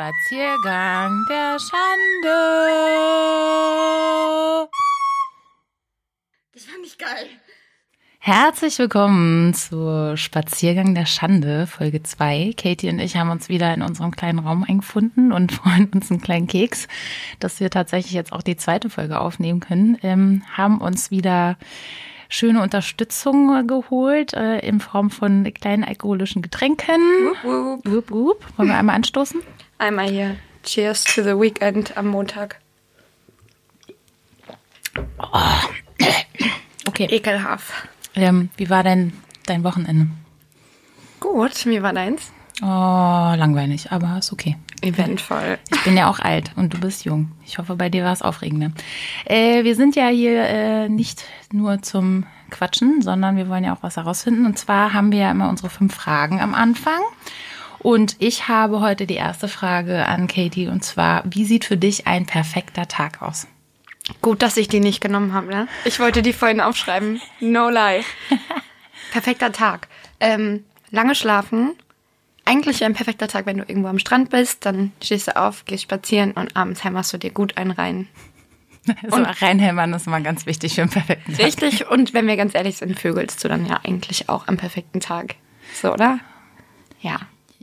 Spaziergang der Schande. Das fand ich geil. Herzlich willkommen zu Spaziergang der Schande, Folge 2. Katie und ich haben uns wieder in unserem kleinen Raum eingefunden und freuen uns einen kleinen Keks, dass wir tatsächlich jetzt auch die zweite Folge aufnehmen können. Ähm, haben uns wieder schöne Unterstützung geholt äh, in Form von kleinen alkoholischen Getränken. Wup, wup. Wup, wup. Wollen wir einmal anstoßen? Einmal hier. Cheers to the weekend am Montag. Okay. Ekelhaft. Ähm, wie war denn dein Wochenende? Gut, wie war deins? Oh, langweilig, aber ist okay. Eventvoll. Ich bin ja auch alt und du bist jung. Ich hoffe, bei dir war es aufregender. Äh, wir sind ja hier äh, nicht nur zum Quatschen, sondern wir wollen ja auch was herausfinden. Und zwar haben wir ja immer unsere fünf Fragen am Anfang. Und ich habe heute die erste Frage an Katie und zwar, wie sieht für dich ein perfekter Tag aus? Gut, dass ich die nicht genommen habe, ne? Ich wollte die vorhin aufschreiben. No lie. Perfekter Tag. Ähm, lange schlafen. Eigentlich ein perfekter Tag, wenn du irgendwo am Strand bist, dann stehst du auf, gehst spazieren und abends hämmerst du dir gut einen rein. So reinhämmern ist immer ganz wichtig für einen perfekten Tag. Richtig, und wenn wir ganz ehrlich sind, vögelst du dann ja eigentlich auch am perfekten Tag. So, oder? Ja.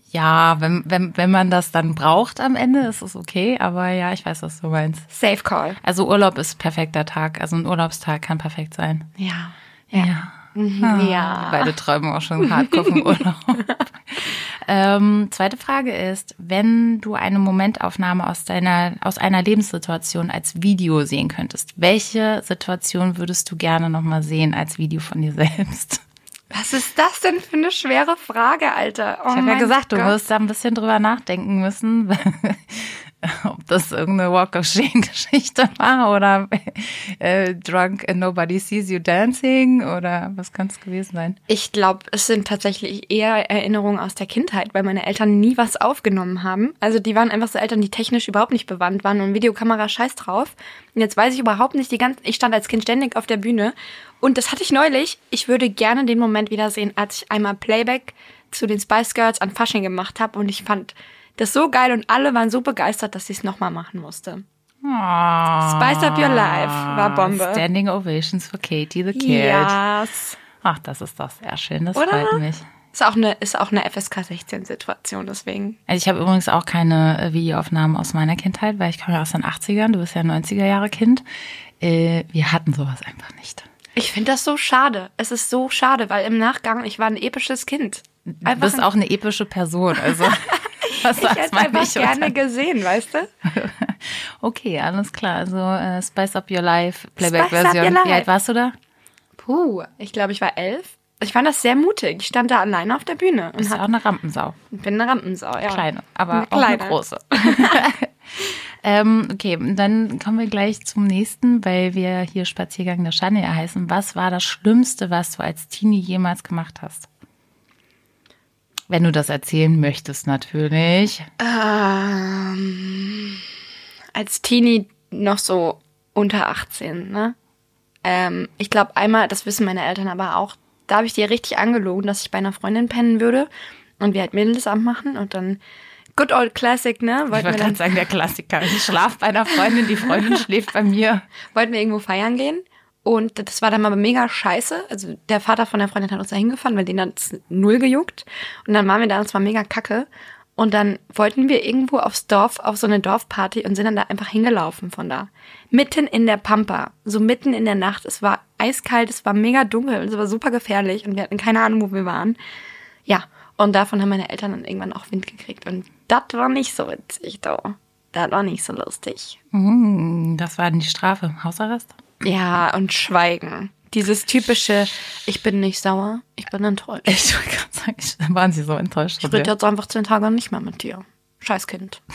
Ja, wenn, wenn, wenn man das dann braucht am Ende, ist es okay. Aber ja, ich weiß, was du meinst. Safe Call. Also Urlaub ist perfekter Tag. Also ein Urlaubstag kann perfekt sein. Ja. Ja. Mhm, ja. Beide träumen auch schon hardcore vom Urlaub. ähm, zweite Frage ist, wenn du eine Momentaufnahme aus deiner, aus einer Lebenssituation als Video sehen könntest, welche Situation würdest du gerne nochmal sehen als Video von dir selbst? Was ist das denn für eine schwere Frage, Alter? Oh Ich habe ja gesagt, du Gott. wirst da ein bisschen drüber nachdenken müssen, ob das irgendeine Walk of Shame Geschichte war oder äh, Drunk and Nobody Sees You Dancing oder was kann es gewesen sein? Ich glaube, es sind tatsächlich eher Erinnerungen aus der Kindheit, weil meine Eltern nie was aufgenommen haben. Also die waren einfach so Eltern, die technisch überhaupt nicht bewandt waren und Videokamera scheiß drauf. Und jetzt weiß ich überhaupt nicht die ganze. Ich stand als Kind ständig auf der Bühne und das hatte ich neulich. Ich würde gerne den Moment wiedersehen, als ich einmal Playback zu den Spice Girls an Fasching gemacht habe und ich fand das so geil und alle waren so begeistert, dass ich es nochmal machen musste. Spice Up Your Life war Bombe. Standing Ovations for Katie the Kid. Yes. Ach, das ist doch sehr schön, das Oder? freut mich. Ist auch eine, ist auch eine FSK 16 Situation, deswegen. Also ich habe übrigens auch keine äh, Videoaufnahmen aus meiner Kindheit, weil ich komme ja aus den 80ern, du bist ja ein 90er Jahre Kind. Äh, wir hatten sowas einfach nicht. Ich finde das so schade. Es ist so schade, weil im Nachgang, ich war ein episches Kind. Du bist auch eine epische Person, also was ich hätte einfach nicht? gerne gesehen, weißt du? Okay, alles klar. Also äh, Spice Up Your Life, Playback-Version. Wie alt warst du da? Puh, ich glaube, ich war elf. Ich fand das sehr mutig. Ich stand da alleine auf der Bühne und Bist ja auch hab, eine Rampensau. bin eine Rampensau, ja. Kleine, aber Eine auch eine kleine. große. ähm, okay, dann kommen wir gleich zum nächsten, weil wir hier Spaziergang der Schande ja heißen. Was war das Schlimmste, was du als Teenie jemals gemacht hast? Wenn du das erzählen möchtest, natürlich. Ähm, als Teenie noch so unter 18, ne? Ähm, ich glaube einmal, das wissen meine Eltern aber auch, da habe ich dir richtig angelogen, dass ich bei einer Freundin pennen würde und wir halt Mädelsabend machen und dann Good Old Classic, ne? Ich Wollten wir, wollte dann, gerade sagen, der Klassiker. Ich schlafe bei einer Freundin, die Freundin schläft bei mir. wollten wir irgendwo feiern gehen und das war dann mal mega scheiße. Also der Vater von der Freundin hat uns da hingefahren, weil den hat's null gejuckt und dann waren wir da und es war mega kacke und dann wollten wir irgendwo aufs Dorf, auf so eine Dorfparty und sind dann da einfach hingelaufen von da. Mitten in der Pampa, so mitten in der Nacht. Es war eiskalt, es war mega dunkel, es war super gefährlich und wir hatten keine Ahnung, wo wir waren. Ja, und davon haben meine Eltern dann irgendwann auch Wind gekriegt. Und das war nicht so witzig, doch. Das war nicht so lustig. Mm, Das war dann die Strafe. Hausarrest? Ja, und Schweigen. Dieses typische, ich bin nicht sauer, ich bin enttäuscht. Ich wollte gerade sagen, waren sie so enttäuscht. Ich rede jetzt einfach zehn Tage nicht mehr mit dir. Scheiß Kind.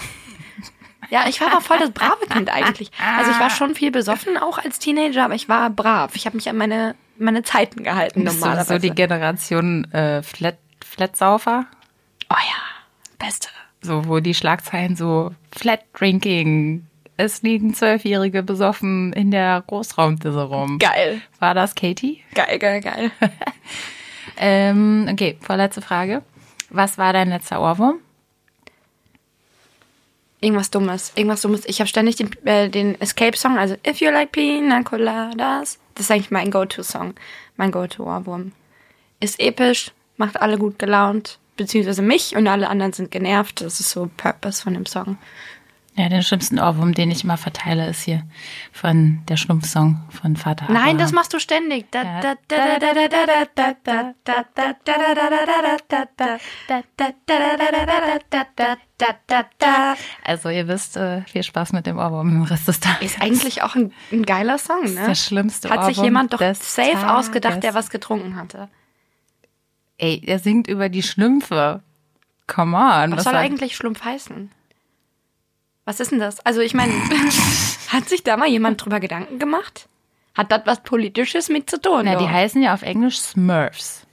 Ja, ich war aber voll das brave Kind eigentlich. Also ich war schon viel besoffen, auch als Teenager, aber ich war brav. Ich habe mich an meine, meine Zeiten gehalten Bist du normalerweise. so die Generation äh, Flat, Flatsaufer? oh ja, beste. So, wo die Schlagzeilen so Flat Drinking. Es liegen Zwölfjährige besoffen in der Großraumdisse rum. Geil. War das Katie? Geil, geil, geil. Ähm, okay, vorletzte Frage. Was war dein letzter Ohrwurm? Irgendwas Dummes. Irgendwas Dummes. Ich habe ständig den, äh, den Escape-Song, also If You Like Pina Coladas. Das ist eigentlich mein Go-To-Song. Mein Go-To-Ohrwurm. Ist episch, macht alle gut gelaunt, beziehungsweise mich und alle anderen sind genervt. Das ist so Purpose von dem Song. Ja, den schlimmsten Ohrwurm, den ich immer verteile, ist hier von der Schlumpfsong von Vater Nein, Abraham. das machst du ständig. Also ihr wisst, äh, viel Spaß mit dem Ohrwurm im Rest des Tages. Ist eigentlich auch ein, ein geiler Song, Das ist ne? der schlimmste Hat sich Ohrwurm jemand doch safe Tages. ausgedacht, der was getrunken hatte. Ey, er singt über die Schlümpfe. Come on. Was soll eigentlich Schlumpf heißen? Was ist denn das? Also ich meine, hat sich da mal jemand drüber Gedanken gemacht? Hat das was Politisches mit zu tun? Na, die heißen ja auf Englisch Smurfs.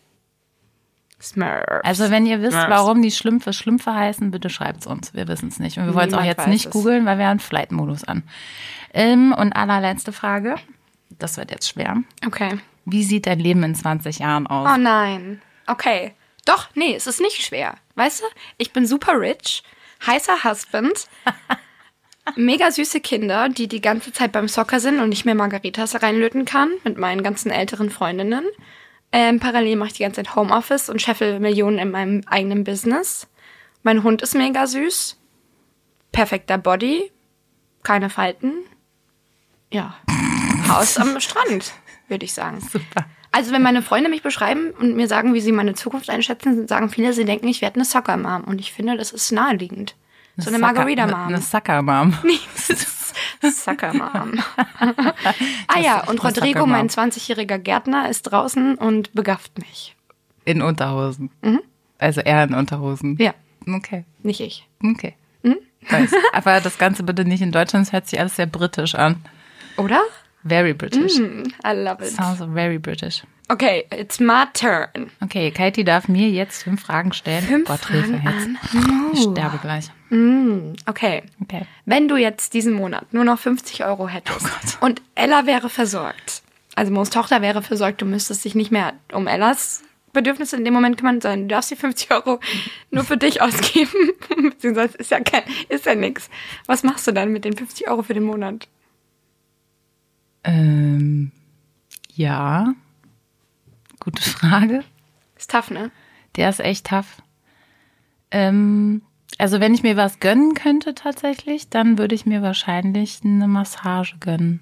Smurfs. Also wenn ihr wisst, Smurfs. warum die Schlümpfe Schlümpfe heißen, bitte schreibt's uns. Wir wissen es nicht. Und wir wollen es auch jetzt nicht es. googeln, weil wir haben Flight-Modus an. Ähm, und allerletzte Frage. Das wird jetzt schwer. Okay. Wie sieht dein Leben in 20 Jahren aus? Oh nein. Okay. Doch, nee, es ist nicht schwer. Weißt du, ich bin super rich, heißer Husband, mega süße Kinder, die die ganze Zeit beim Soccer sind und ich mir Margaritas reinlöten kann mit meinen ganzen älteren Freundinnen. Ähm, parallel mache ich die ganze Zeit Homeoffice und scheffel Millionen in meinem eigenen Business. Mein Hund ist mega süß. Perfekter Body. Keine Falten. Ja. Haus am Strand, würde ich sagen. Super. Also wenn meine Freunde mich beschreiben und mir sagen, wie sie meine Zukunft einschätzen, sagen viele, sie denken, ich werde eine Soccer-Mom. Und ich finde, das ist naheliegend. so eine Sucker- Margarita-Mom. Eine Sucker-Mom. Sucker-Mom. ah ja, und Rodrigo, mein 20-jähriger Gärtner, ist draußen und begafft mich. In Unterhosen. Also er in Unterhosen. Ja, Okay. nicht ich. Okay. Hm? Weiß. Aber das Ganze bitte nicht in Deutschland. Es hört sich alles sehr britisch an. Oder? Very British. I love it. Sounds very British. Okay, it's my turn. Okay, Katie darf mir jetzt fünf Fragen stellen. Fünf Gott, Fragen an Ich sterbe gleich. Okay. Okay. Wenn du jetzt diesen Monat nur noch 50 Euro hättest Oh und Ella wäre versorgt, also Moos Tochter wäre versorgt, du müsstest dich nicht mehr um Ellas Bedürfnisse in dem Moment kümmern, sondern du darfst die 50 Euro nur für dich ausgeben. Beziehungsweise ist ja kein, ist ja nix. Was machst du dann mit den 50 Euro für den Monat? Ähm, ja. Gute Frage. Ist tough, ne? Der ist echt tough. Ähm, also wenn ich mir was gönnen könnte tatsächlich, dann würde ich mir wahrscheinlich eine Massage gönnen.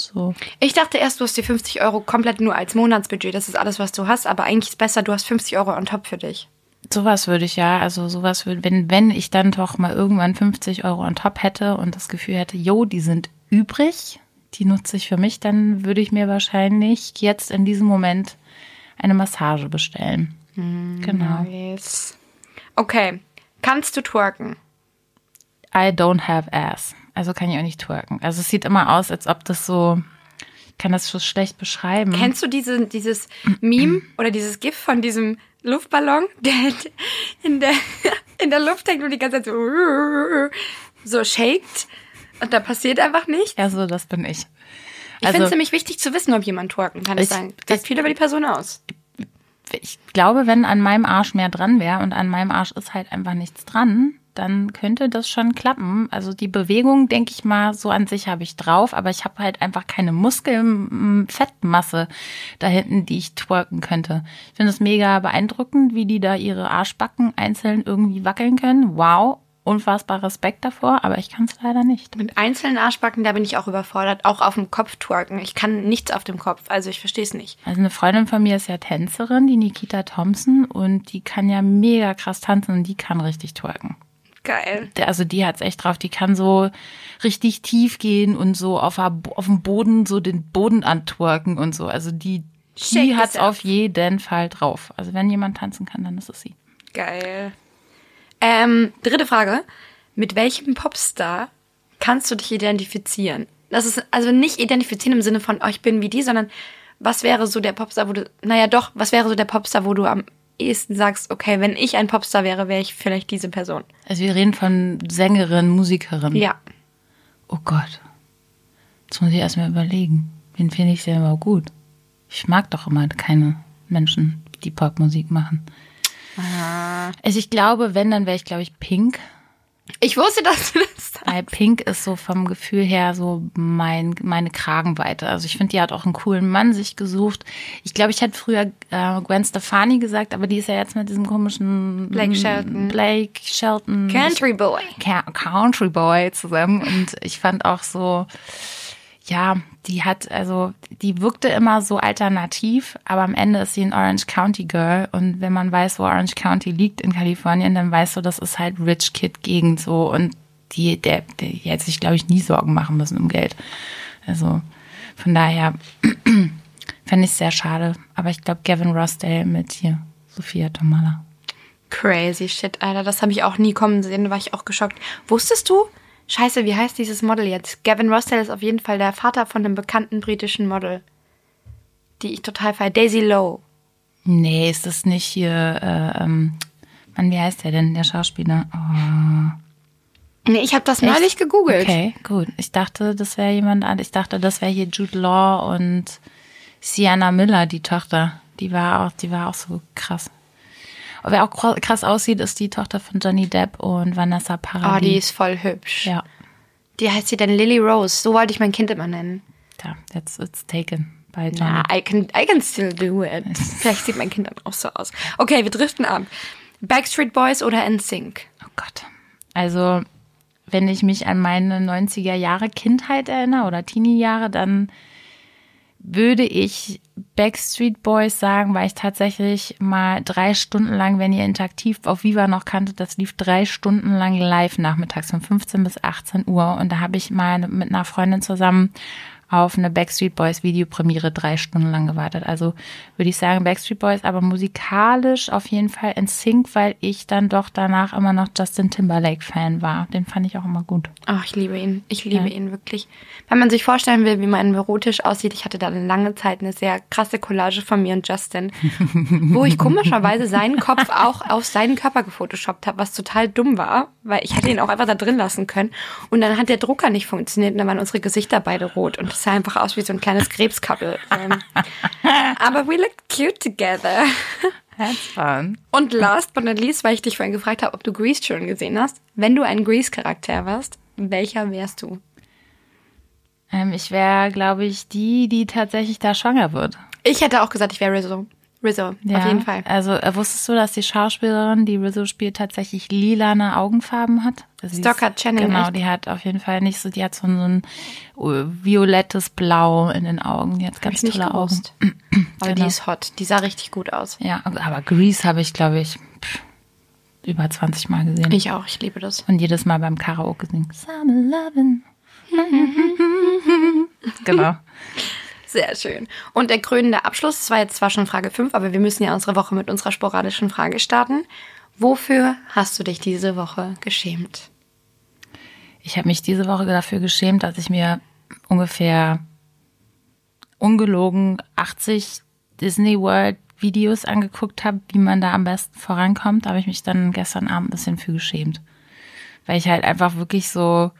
So. Ich dachte erst, du hast die 50 Euro komplett nur als Monatsbudget. Das ist alles, was du hast. Aber eigentlich ist besser, du hast 50 Euro on top für dich. Sowas würde ich ja, also sowas würde, wenn, wenn ich dann doch mal irgendwann 50 Euro on top hätte und das Gefühl hätte, jo, die sind übrig, die nutze ich für mich, dann würde ich mir wahrscheinlich jetzt in diesem Moment eine Massage bestellen. Genau. Nice. Okay. Kannst du twerken? I don't have ass. Also kann ich auch nicht twerken. Also es sieht immer aus, als ob das so, ich kann das so schlecht beschreiben. Kennst du diese, dieses Meme oder dieses GIF von diesem Luftballon, der in der, in der Luft hängt und die ganze Zeit so, so shakt und da passiert einfach nichts? Also das bin ich. Ich Also finde es nämlich wichtig zu wissen, ob jemand twerken kann. Das Ich- sagen. sagt viel über die Person aus. ich glaube, wenn an meinem Arsch mehr dran wäre und an meinem Arsch ist halt einfach nichts dran, dann könnte das schon klappen. Also die Bewegung, denke ich mal, so an sich habe ich drauf, aber ich habe halt einfach keine Muskelfettmasse da hinten, die ich twerken könnte. Ich finde es mega beeindruckend, wie die da ihre Arschbacken einzeln irgendwie wackeln können. Wow, unfassbar Respekt davor, aber ich kann es leider nicht. Mit einzelnen Arschbacken, da bin ich auch überfordert. Auch auf dem Kopf twerken. Ich kann nichts auf dem Kopf. Also ich verstehe es nicht. Also eine Freundin von mir ist ja Tänzerin, die Nikita Thompson, und die kann ja mega krass tanzen und die kann richtig twerken. Geil. Also die hat's echt drauf. Die kann so richtig tief gehen und so auf, auf dem Boden so den Boden antwerken und so. Also die, Shake die hat's yourself. auf jeden Fall drauf. Also wenn jemand tanzen kann, dann ist es sie. Geil. Ähm, dritte Frage. Mit welchem Popstar kannst du dich identifizieren? Das ist also nicht identifizieren im Sinne von, oh, ich bin wie die, sondern was wäre so der Popstar, wo du, naja doch, was wäre so der Popstar, wo du am ehesten sagst, okay, wenn ich ein Popstar wäre, wäre ich vielleicht diese Person. Also wir reden von Sängerin, Musikerin. Ja. Oh Gott. Jetzt muss ich erstmal überlegen. Wen finde ich denn überhaupt gut? Ich mag doch immer keine Menschen, die Popmusik machen. Also ich glaube, wenn, dann wäre ich, glaube ich, Pink. Ich wusste, dass du das sagst. Weil Pink ist so vom Gefühl her so mein, meine Kragenweite. Also ich finde, die hat auch einen coolen Mann sich gesucht. Ich glaube, ich hätte früher äh, Gwen Stefani gesagt, aber die ist ja jetzt mit diesem komischen Blake Shelton. Blake Shelton. Country Boy. Country Boy zusammen. Und ich fand auch so, ja, die hat, also, die wirkte immer so alternativ, aber am Ende ist sie ein Orange County Girl. Und wenn man weiß, wo Orange County liegt in Kalifornien, dann weißt du, das ist halt Rich Kid Gegend so. Und die, der, der hätte sich, glaube ich, nie Sorgen machen müssen um Geld. Also, von daher fände ich es sehr schade. Aber ich glaube, Gavin Rossdale mit hier, Sophia Tomala. Crazy shit, Alter. Das habe ich auch nie kommen sehen. Da war ich auch geschockt. Wusstest du? Scheiße, wie heißt dieses Model jetzt? Gavin Rossdale ist auf jeden Fall der Vater von einem bekannten britischen Model. Die ich total feiere. Daisy Lowe. Nee, ist das nicht hier, äh, ähm, Mann, wie heißt der denn, der Schauspieler? Oh. Nee, ich habe das neulich gegoogelt. Okay, gut. Ich dachte, das wäre jemand anderes. Ich dachte, das wäre hier Jude Law und Sienna Miller, die Tochter. Die war auch, die war auch so krass. Wer auch kra- krass aussieht, ist die Tochter von Johnny Depp und Vanessa Oh, Paradis. die ist voll hübsch. ja, Die heißt sie denn Lily Rose. So wollte ich mein Kind immer nennen. da, that's it's taken by Johnny. Ja, I can, I can still do it. Vielleicht sieht mein Kind dann auch so aus. Okay, wir driften ab. Backstreet Boys oder NSYNC? Oh Gott. Also, wenn ich mich an meine 90er Jahre Kindheit erinnere oder Teenie-Jahre, dann würde ich Backstreet Boys sagen, weil ich tatsächlich mal drei Stunden lang, wenn ihr interaktiv auf Viva noch kanntet, das lief drei Stunden lang live nachmittags von 15 bis 18 Uhr. Und da habe ich mal mit einer Freundin zusammen auf eine Backstreet Boys Videopremiere drei Stunden lang gewartet. Also würde ich sagen Backstreet Boys, aber musikalisch auf jeden Fall in Sync, weil ich dann doch danach immer noch Justin Timberlake Fan war. Den fand ich auch immer gut. Ach, ich liebe ihn. Ich liebe Ja. ihn wirklich. Wenn man sich vorstellen will, wie mein Bürotisch aussieht, ich hatte da eine lange Zeit eine sehr krasse Collage von mir und Justin, wo ich komischerweise seinen Kopf auch auf seinen Körper gefotoshoppt habe, was total dumm war, weil ich hätte ihn auch einfach da drin lassen können. Und dann hat der Drucker nicht funktioniert und dann waren unsere Gesichter beide rot und es sah einfach aus wie so ein kleines Krebskappel. Ähm, Aber we look cute together. That's fun. Und last but not least, weil ich dich vorhin gefragt habe, ob du Grease schon gesehen hast, wenn du ein Grease-Charakter warst, welcher wärst du? Ähm, ich wäre, glaube ich, die, die tatsächlich da schwanger wird. Ich hätte auch gesagt, ich wäre Rizzo. Rizzo, auf jeden Fall. Also äh, wusstest du, dass die Schauspielerin, die Rizzo spielt, tatsächlich lilane Augenfarben hat? Also Stockard ist- Channing, Genau, echt? die hat auf jeden Fall nicht so, die hat so ein äh, violettes Blau in den Augen. Die hat Hab ganz tolle Augen. Aber die Genau. ist hot. Die sah richtig gut aus. Ja, aber Grease habe ich, glaube ich, pff, über 20 Mal gesehen. Ich auch, ich liebe das. Und jedes Mal beim Karaoke singen. Summer Lovin'. genau. Sehr schön. Und der krönende Abschluss, das war jetzt zwar schon Frage 5, aber wir müssen ja unsere Woche mit unserer sporadischen Frage starten. Wofür hast du dich diese Woche geschämt? Ich habe mich diese Woche dafür geschämt, dass ich mir ungefähr ungelogen 80 Disney World Videos angeguckt habe, wie man da am besten vorankommt. Da habe ich mich dann gestern Abend ein bisschen für geschämt. Weil ich halt einfach wirklich so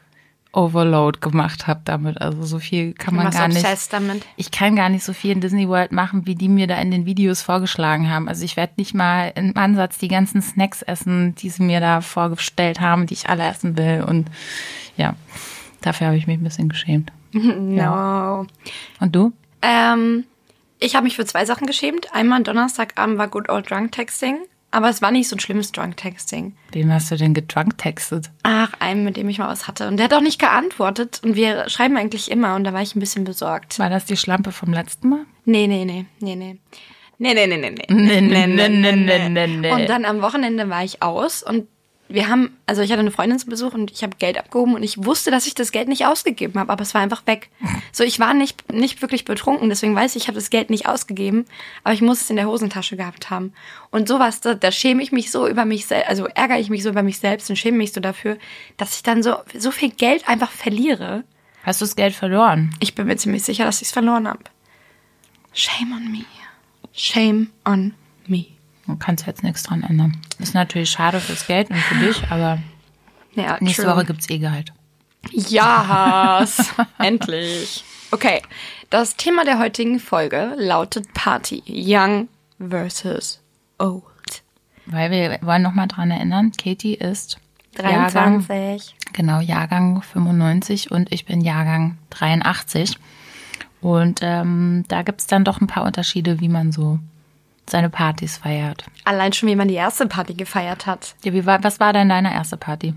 Overload gemacht habe damit. Also so viel kann man gar nicht. damit? Ich kann gar nicht so viel in Disney World machen, wie die mir da in den Videos vorgeschlagen haben. Also ich werde nicht mal im Ansatz die ganzen Snacks essen, die sie mir da vorgestellt haben, die ich alle essen will. Und ja, dafür habe ich mich ein bisschen geschämt. No. Und du? Ähm, ich habe mich für zwei Sachen geschämt. Einmal Donnerstagabend war Good Old Drunk Texting, aber es war nicht so ein schlimmes Drunk Texting. Wem hast du denn gedrunk textet? Ach, einem, mit dem ich mal was hatte. Und der hat auch nicht geantwortet. Und wir schreiben eigentlich immer. Und da war ich ein bisschen besorgt. War das die Schlampe vom letzten Mal? Nee, nee, nee, nee, nee. Nee, nee, nee, nee, nee. Nee, nee, nee, nee, nee, nee, nee. Und dann am Wochenende war ich aus und wir haben, also ich hatte eine Freundin zu Besuch und ich habe Geld abgehoben und ich wusste, dass ich das Geld nicht ausgegeben habe, aber es war einfach weg. So, ich war nicht, nicht wirklich betrunken, deswegen weiß ich, ich habe das Geld nicht ausgegeben, aber ich muss es in der Hosentasche gehabt haben. Und sowas, da, da schäme ich mich so über mich selbst, also ärgere ich mich so über mich selbst und schäme mich so dafür, dass ich dann so, so viel Geld einfach verliere. Hast du das Geld verloren? Ich bin mir ziemlich sicher, dass ich es verloren habe. Shame on me. Shame on me. Du kannst jetzt nichts dran ändern. Ist natürlich schade fürs Geld und für dich, aber Ja, nächste true. Woche gibt's eh Gehalt. Ja, endlich. Okay, das Thema der heutigen Folge lautet Party. Young versus old. Weil wir wollen noch mal dran erinnern, Katie ist Jahrgang, 23. genau, Jahrgang 95 und ich bin Jahrgang 83. Und ähm, da gibt's dann doch ein paar Unterschiede, wie man so seine Partys feiert. Allein schon, wie man die erste Party gefeiert hat. Ja, wie war, was war denn deine erste Party?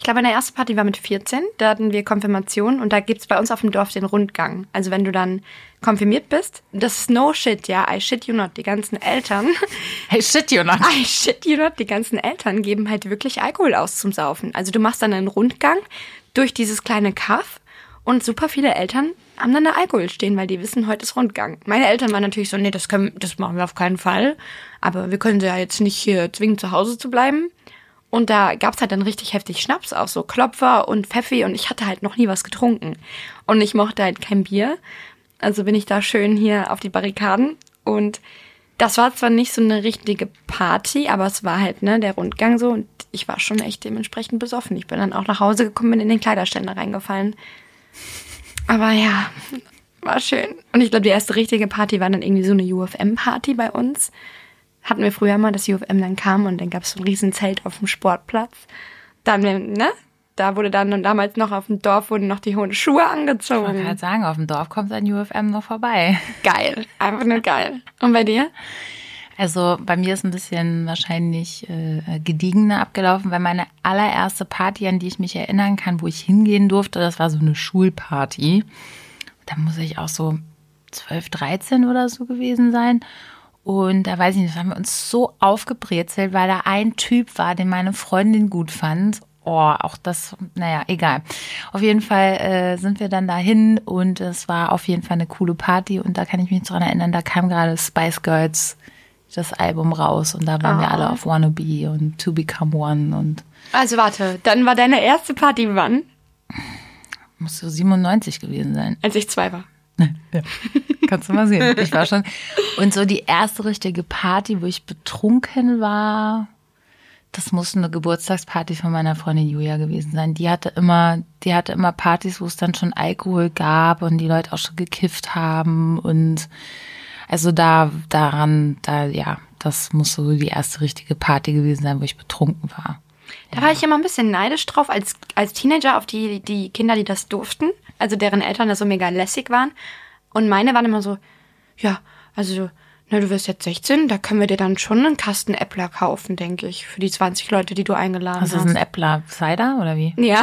Ich glaube, meine erste Party war mit 14. Da hatten wir Konfirmation und da gibt's bei uns auf dem Dorf den Rundgang. Also wenn du dann konfirmiert bist, das ist no shit, ja, I shit you not. Die ganzen Eltern, Hey, shit, Jonas. I shit you not, die ganzen Eltern geben halt wirklich Alkohol aus zum Saufen. Also du machst dann einen Rundgang durch dieses kleine Kaff und super viele Eltern haben dann da Alkohol stehen, weil die wissen, heute ist Rundgang. Meine Eltern waren natürlich so, nee, das, können, das machen wir auf keinen Fall. Aber wir können sie ja jetzt nicht hier zwingen, zu Hause zu bleiben. Und da gab's halt dann richtig heftig Schnaps, auch so Klopfer und Pfeffi und ich hatte halt noch nie was getrunken. Und ich mochte halt kein Bier. Also bin ich da schön hier auf die Barrikaden. Und das war zwar nicht so eine richtige Party, aber es war halt, ne, der Rundgang so und ich war schon echt dementsprechend besoffen. Ich bin dann auch nach Hause gekommen, bin in den Kleiderständer reingefallen. Aber ja, war schön. Und ich glaube, die erste richtige Party war dann irgendwie so eine UFM-Party bei uns. Hatten wir früher mal, dass UFM dann kam und dann gab es so ein riesen Zelt auf dem Sportplatz. Dann, ne? Da wurde dann und damals noch auf dem Dorf wurden noch die hohen Schuhe Ich wollte angezogen. gerade sagen, auf dem Dorf kommt ein UFM noch vorbei. Geil. Einfach nur geil. Und bei dir? Also bei mir ist ein bisschen wahrscheinlich äh, gediegener abgelaufen, weil meine allererste Party, an die ich mich erinnern kann, wo ich hingehen durfte, das war so eine Schulparty. Da muss ich auch so 12, 13 oder so gewesen sein. Und da weiß ich nicht, da haben wir uns so aufgebrezelt, weil da ein Typ war, den meine Freundin gut fand. Oh, auch das, naja, egal. Auf jeden Fall äh, sind wir dann dahin und es war auf jeden Fall eine coole Party und da kann ich mich dran erinnern, da kam gerade Spice Girls das Album raus und da waren wir Ah. alle auf Wannabe und To Become One und Also warte, dann war deine erste Party wann? muss so 97 gewesen sein. Als ich zwei war. Ja. Kannst du mal sehen. Ich war schon. Und so die erste richtige Party, wo ich betrunken war, das muss eine Geburtstagsparty von meiner Freundin Julia gewesen sein. Die hatte immer, die hatte immer Partys, wo es dann schon Alkohol gab und die Leute auch schon gekifft haben und also da, daran, da, ja, das muss so die erste richtige Party gewesen sein, wo ich betrunken war. Da war ich immer ein bisschen neidisch drauf als, als Teenager auf die, die Kinder, die das durften. Also deren Eltern da so mega lässig waren. Und meine waren immer so, ja, also, na, du wirst jetzt 16, da können wir dir dann schon einen Kasten Äppler kaufen, denke ich, für die 20 Leute, die du eingeladen Was ist hast. ein Äppler Cider oder wie? Ja,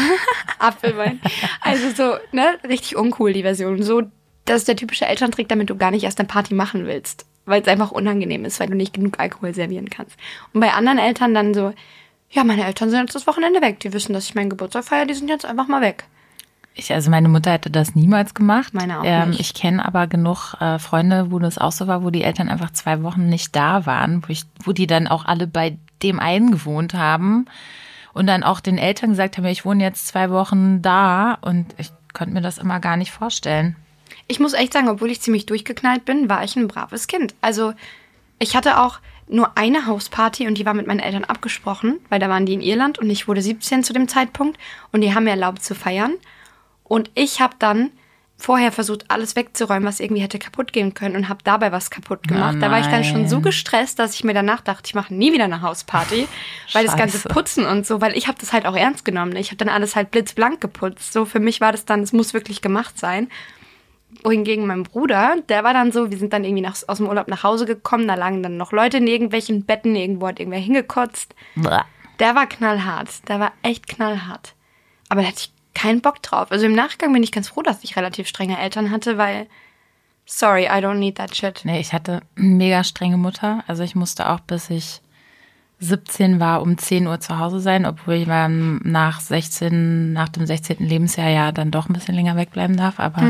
Apfelwein. Also so, ne, richtig uncool die Version. So, das ist der typische Elterntrick, damit du gar nicht erst eine Party machen willst. Weil es einfach unangenehm ist, weil du nicht genug Alkohol servieren kannst. Und bei anderen Eltern dann so, ja, meine Eltern sind jetzt das Wochenende weg. Die wissen, dass ich meinen Geburtstag feiere, die sind jetzt einfach mal weg. Ich, also meine Mutter hätte das niemals gemacht. Meine auch ähm, nicht. Ich kenne aber genug äh, Freunde, wo das auch so war, wo die Eltern einfach zwei Wochen nicht da waren, wo, ich, wo die dann auch alle bei dem einen gewohnt haben und dann auch den Eltern gesagt haben, ich wohne jetzt zwei Wochen da und ich konnte mir das immer gar nicht vorstellen. Ich muss echt sagen, obwohl ich ziemlich durchgeknallt bin, war ich ein braves Kind. Also ich hatte auch nur eine Hausparty und die war mit meinen Eltern abgesprochen, weil da waren die in Irland und ich wurde 17 zu dem Zeitpunkt und die haben mir erlaubt zu feiern. Und ich habe dann vorher versucht, alles wegzuräumen, was irgendwie hätte kaputt gehen können und habe dabei was kaputt gemacht. da war ich dann schon so gestresst, dass ich mir danach dachte, ich mache nie wieder eine Hausparty, weil das ganze Scheiße. Putzen und so, weil ich habe das halt auch ernst genommen. Ich habe dann alles halt blitzblank geputzt. So für mich war das dann, es muss wirklich gemacht sein wohingegen mein Bruder, der war dann so, wir sind dann irgendwie nach, aus dem Urlaub nach Hause gekommen, da lagen dann noch Leute in irgendwelchen Betten, irgendwo hat irgendwer hingekotzt. Bäh. Der war knallhart, der war echt knallhart. Aber da hatte ich keinen Bock drauf. Also im Nachgang bin ich ganz froh, dass ich relativ strenge Eltern hatte, weil, sorry, I don't need that shit. Nee, ich hatte eine mega strenge Mutter. Also ich musste auch, bis ich 17 war, um 10 Uhr zu Hause sein, obwohl ich dann nach 16, nach dem 16. Lebensjahr ja dann doch ein bisschen länger wegbleiben darf. Aber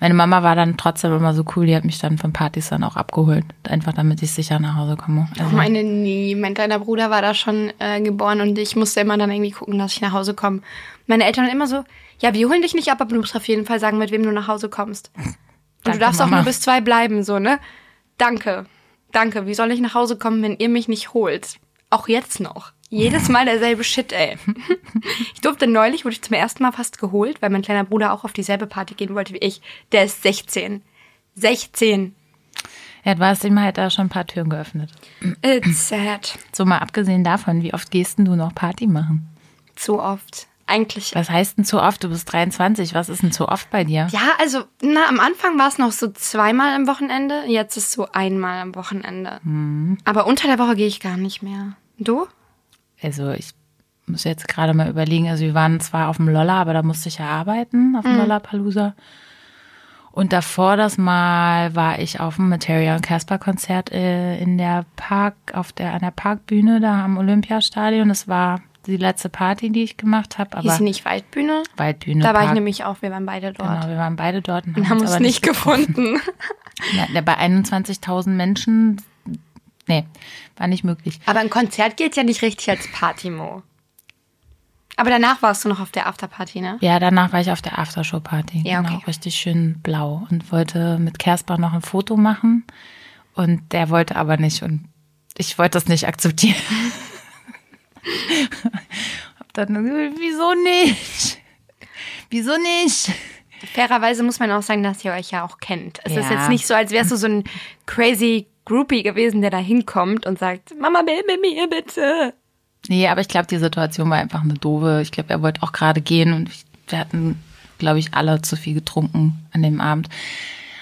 meine Mama war dann trotzdem immer so cool, die hat mich dann von Partys dann auch abgeholt. Einfach damit ich sicher nach Hause komme. Also, Meine nie. Mein kleiner Bruder war da schon äh, geboren und ich musste immer dann irgendwie gucken, dass ich nach Hause komme. Meine Eltern immer so, ja, wir holen dich nicht ab, aber du musst auf jeden Fall sagen, mit wem du nach Hause kommst. Und Danke, du darfst auch Mama. nur bis zwei bleiben, so, ne? Danke. Danke. Wie soll ich nach Hause kommen, wenn ihr mich nicht holt? Auch jetzt noch. Jedes Mal derselbe Shit, ey. Ich durfte neulich, wurde ich zum ersten Mal fast geholt, weil mein kleiner Bruder auch auf dieselbe Party gehen wollte wie ich. Der ist 16. 16. Ja, du hast ihm halt da schon ein paar Türen geöffnet. It's sad. So mal abgesehen davon, wie oft gehst denn du noch Party machen? Zu oft. Eigentlich. Was heißt denn zu oft? Du bist 23. Was ist denn zu oft bei dir? Ja, also, na, am Anfang war es noch so zweimal am Wochenende. Jetzt ist so einmal am Wochenende. Aber unter der Woche gehe ich gar nicht mehr. Du? Also ich muss jetzt gerade mal überlegen. Also wir waren zwar auf dem Lolla, aber da musste ich ja arbeiten, auf dem Lollapalooza. Und davor das Mal war ich auf dem Materia und Casper Konzert äh, in der Park, auf der, an der Parkbühne da am Olympiastadion. Das war die letzte Party, die ich gemacht habe, Hieß nicht Waldbühne? Waldbühne. Da war ich Park. nämlich auch, wir waren beide dort. Genau, wir waren beide dort und Und haben uns aber nicht gefunden. Ja, bei 21.000 Menschen, nee, war nicht möglich. Aber ein Konzert gilt ja nicht richtig als Party-Mo. Aber danach warst du noch auf der Afterparty, ne? Ja, danach war ich auf der Aftershow-Party. Ja, genau, okay. richtig schön blau und wollte mit Kersper noch ein Foto machen und der wollte aber nicht und ich wollte das nicht akzeptieren. Hab dann gesagt, wieso nicht? Wieso nicht? Fairerweise muss man auch sagen, dass ihr euch ja auch kennt. Es ist Ja. jetzt nicht so, als wärst du so ein crazy Groupie gewesen, der da hinkommt und sagt, Mama, will mit mir bitte. Nee, aber ich glaube, die Situation war einfach eine doofe. Ich glaube, er wollte auch gerade gehen und wir hatten, glaube ich, alle zu viel getrunken an dem Abend.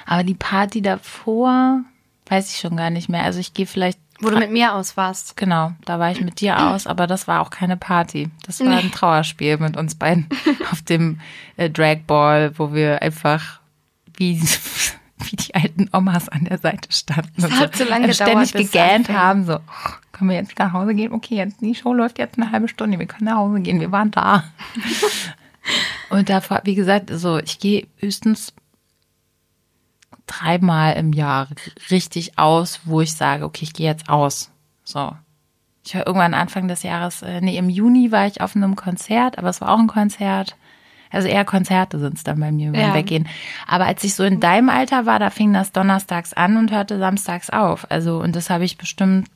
Aber die Party davor, weiß ich schon gar nicht mehr. Also ich gehe vielleicht, Wo du mit mir aus warst. genau, da war ich mit dir aus, aber das war auch keine Party. Das war ein Trauerspiel mit uns beiden auf dem äh, Dragball, wo wir einfach wie, wie die alten Omas an der Seite standen. und hat so lange und gedauert, ständig es gegähnt haben, so, "Oh, können wir jetzt nach Hause gehen? Okay, jetzt die Show läuft jetzt eine halbe Stunde, wir können nach Hause gehen, wir waren da. und davor, wie gesagt, so, ich gehe höchstens dreimal im Jahr richtig aus, wo ich sage, okay, ich gehe jetzt aus. So. Ich war irgendwann Anfang des Jahres, äh, nee, im Juni war ich auf einem Konzert, aber es war auch ein Konzert. Also eher Konzerte sind es dann bei mir beim Ja. Weggehen. Aber als ich so in deinem Alter war, da fing das donnerstags an und hörte samstags auf. Also, und das habe ich bestimmt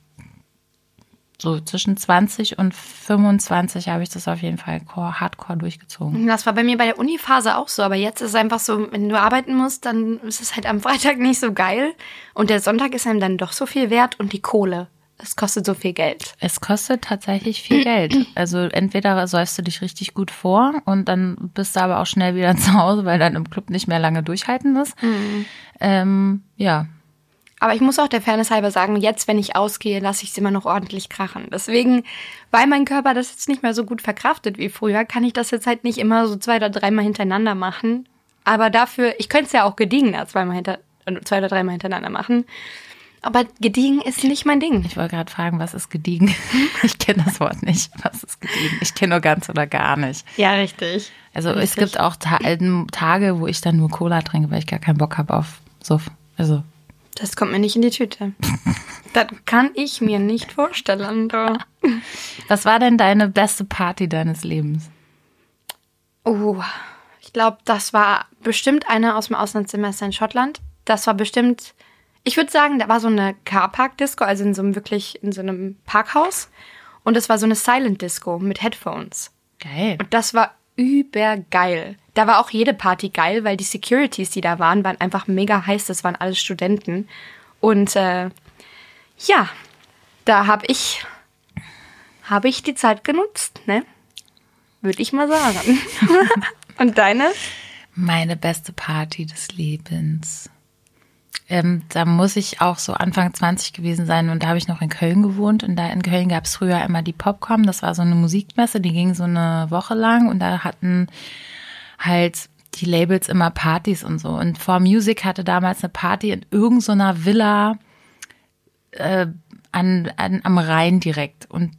so zwischen 20 und 25 habe ich das auf jeden Fall core, hardcore durchgezogen. Das war bei mir bei der Uni-Phase auch so, aber jetzt ist es einfach so, wenn du arbeiten musst, dann ist es halt am Freitag nicht so geil und der Sonntag ist einem dann doch so viel wert und die Kohle, es kostet so viel Geld. Es kostet tatsächlich viel Geld. Also entweder säufst du dich richtig gut vor und dann bist du aber auch schnell wieder zu Hause, weil dann im Club nicht mehr lange durchhalten ist. Ähm, ja, Aber ich muss auch der Fairness halber sagen, jetzt, wenn ich ausgehe, lasse ich es immer noch ordentlich krachen. Deswegen, weil mein Körper das jetzt nicht mehr so gut verkraftet wie früher, kann ich das jetzt halt nicht immer so zwei oder dreimal hintereinander machen. Aber dafür, ich könnte es ja auch gediegener zweimal hinter, äh, zwei oder dreimal hintereinander machen. Aber gediegen ist nicht mein Ding. ich wollte gerade fragen, was ist gediegen? Ich kenne das Wort nicht. Was ist gediegen? Ich kenne nur ganz oder gar nicht. Ja, richtig. Also es gibt auch Ta Tage, wo ich dann nur Cola trinke, weil ich gar keinen Bock habe auf Suff. Also Das kommt mir nicht in die Tüte. das kann ich mir nicht vorstellen. Du. was war denn deine beste Party deines Lebens? Oh, ich glaube, das war bestimmt eine aus dem Auslandssemester in Schottland. Das war bestimmt, ich würde sagen, da war so eine Carpark-Disco, also in so einem wirklich, in so einem Parkhaus. Und das war so eine Silent Disco mit Headphones. Geil. Und das war übergeil. Da war auch jede Party geil, weil die Securities, die da waren, waren einfach mega heiß. Das waren alles Studenten. Und äh, ja, da habe ich, habe ich die Zeit genutzt, ne? Würde ich mal sagen. Und deine? Meine beste Party des Lebens. Ähm, da muss ich auch so Anfang 20 gewesen sein und da habe ich noch in Köln gewohnt und da in Köln gab es früher immer die Popcom, das war so eine Musikmesse, die ging so eine Woche lang und da hatten halt die Labels immer Partys und so. Und For Music hatte damals eine Party in irgendeiner Villa äh, an, an, am Rhein direkt. Und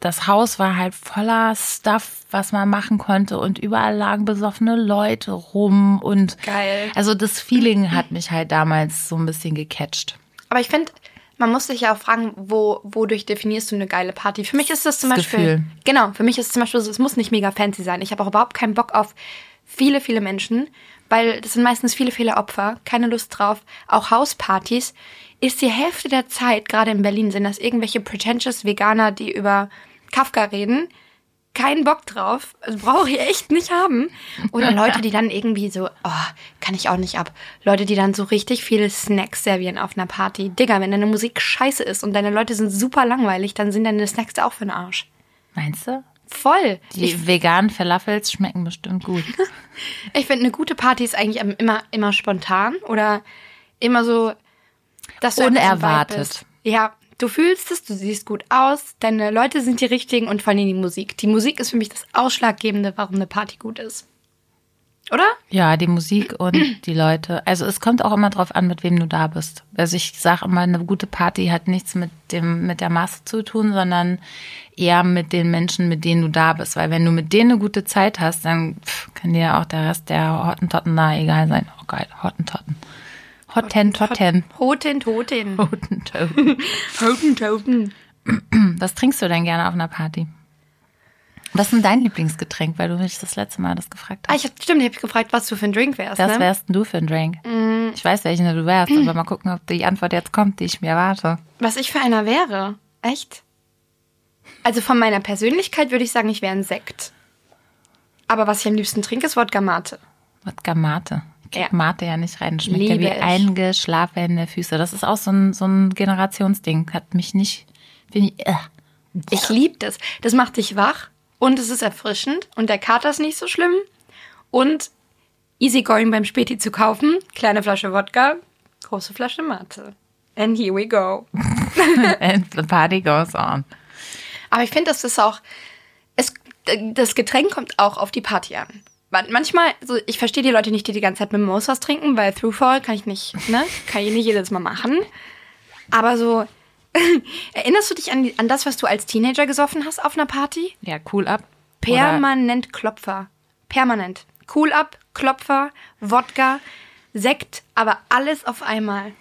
das Haus war halt voller Stuff, was man machen konnte und überall lagen besoffene Leute rum und Geil. also das Feeling hat mich halt damals so ein bisschen gecatcht. Aber ich finde, man muss sich ja auch fragen, wo, wodurch definierst du eine geile Party? Für mich ist das zum Das Beispiel. Gefühl. Genau, für mich ist es zum Beispiel so, es muss nicht mega fancy sein. Ich habe auch überhaupt keinen Bock auf viele, viele Menschen, weil das sind meistens viele, viele Opfer, keine Lust drauf. Auch Hauspartys ist die Hälfte der Zeit, gerade in Berlin, sind das irgendwelche pretentious Veganer, die über Kafka reden. keinen Bock drauf. Also brauche ich echt nicht haben. Oder Leute, die dann irgendwie so, oh, kann ich auch nicht ab. Leute, die dann so richtig viele Snacks servieren auf einer Party. Digga, wenn deine Musik scheiße ist und deine Leute sind super langweilig, dann sind deine Snacks auch für den Arsch. Meinst du? Voll. Die veganen Falafels schmecken bestimmt gut. Ich finde, eine gute Party ist eigentlich immer, immer spontan oder immer so, dass Unerwartet. Ja, du fühlst es, du siehst gut aus, deine Leute sind die richtigen und vor allem die Musik. Die Musik ist für mich das Ausschlaggebende, warum eine Party gut ist. Oder? Ja, die Musik und die Leute. Also es kommt auch immer drauf an, mit wem du da bist. Also ich sage immer, eine gute Party hat nichts mit dem mit der Masse zu tun, sondern eher mit den Menschen, mit denen du da bist. Weil wenn du mit denen eine gute Zeit hast, dann pff, kann dir auch der Rest der Hottentotten da egal sein. Oh geil, Hottentotten. Hottentotten. Hoten, Toten. Hottentoten. Hoten, Toten. Was trinkst du denn gerne auf einer Party? Was ist denn dein Lieblingsgetränk, weil du mich das letzte Mal das gefragt Ah, hast? ich hab, stimmt, ich habe gefragt, was du für ein Drink wärst. Was ne? wärst denn du für ein Drink? Ich weiß, welchen du wärst, aber mal gucken, ob die Antwort jetzt kommt, die ich mir erwarte. Was ich für einer wäre. Echt? Also von meiner Persönlichkeit würde ich sagen, ich wäre ein Sekt. Aber was ich am liebsten trinke, ist Wodka Mate. Wodka Mate. Ja. Mate ja nicht rein. Schmeckt ja Liebe wie ich. eingeschlafene Füße. Das ist auch so ein, so ein Generationsding. Hat mich nicht, finde ich, äh. Ich liebe das. Das macht dich wach und es ist erfrischend und der Kater ist nicht so schlimm und easygoing beim Späti zu kaufen. Kleine Flasche Wodka, große Flasche Mate. And here we go. And the party goes on. Aber ich finde, das ist auch, es, das Getränk kommt auch auf die Party an. Man- Manchmal, so, ich verstehe die Leute nicht, die die ganze Zeit Mimosas trinken, weil Throughfall kann ich nicht, ne? Kann ich nicht jedes Mal machen. Aber so, erinnerst du dich an, an das, was du als Teenager gesoffen hast auf einer Party? Ja, cool ab. Oder, Permanent Klopfer. Permanent. Cool ab, Klopfer, Wodka, Sekt, aber alles auf einmal.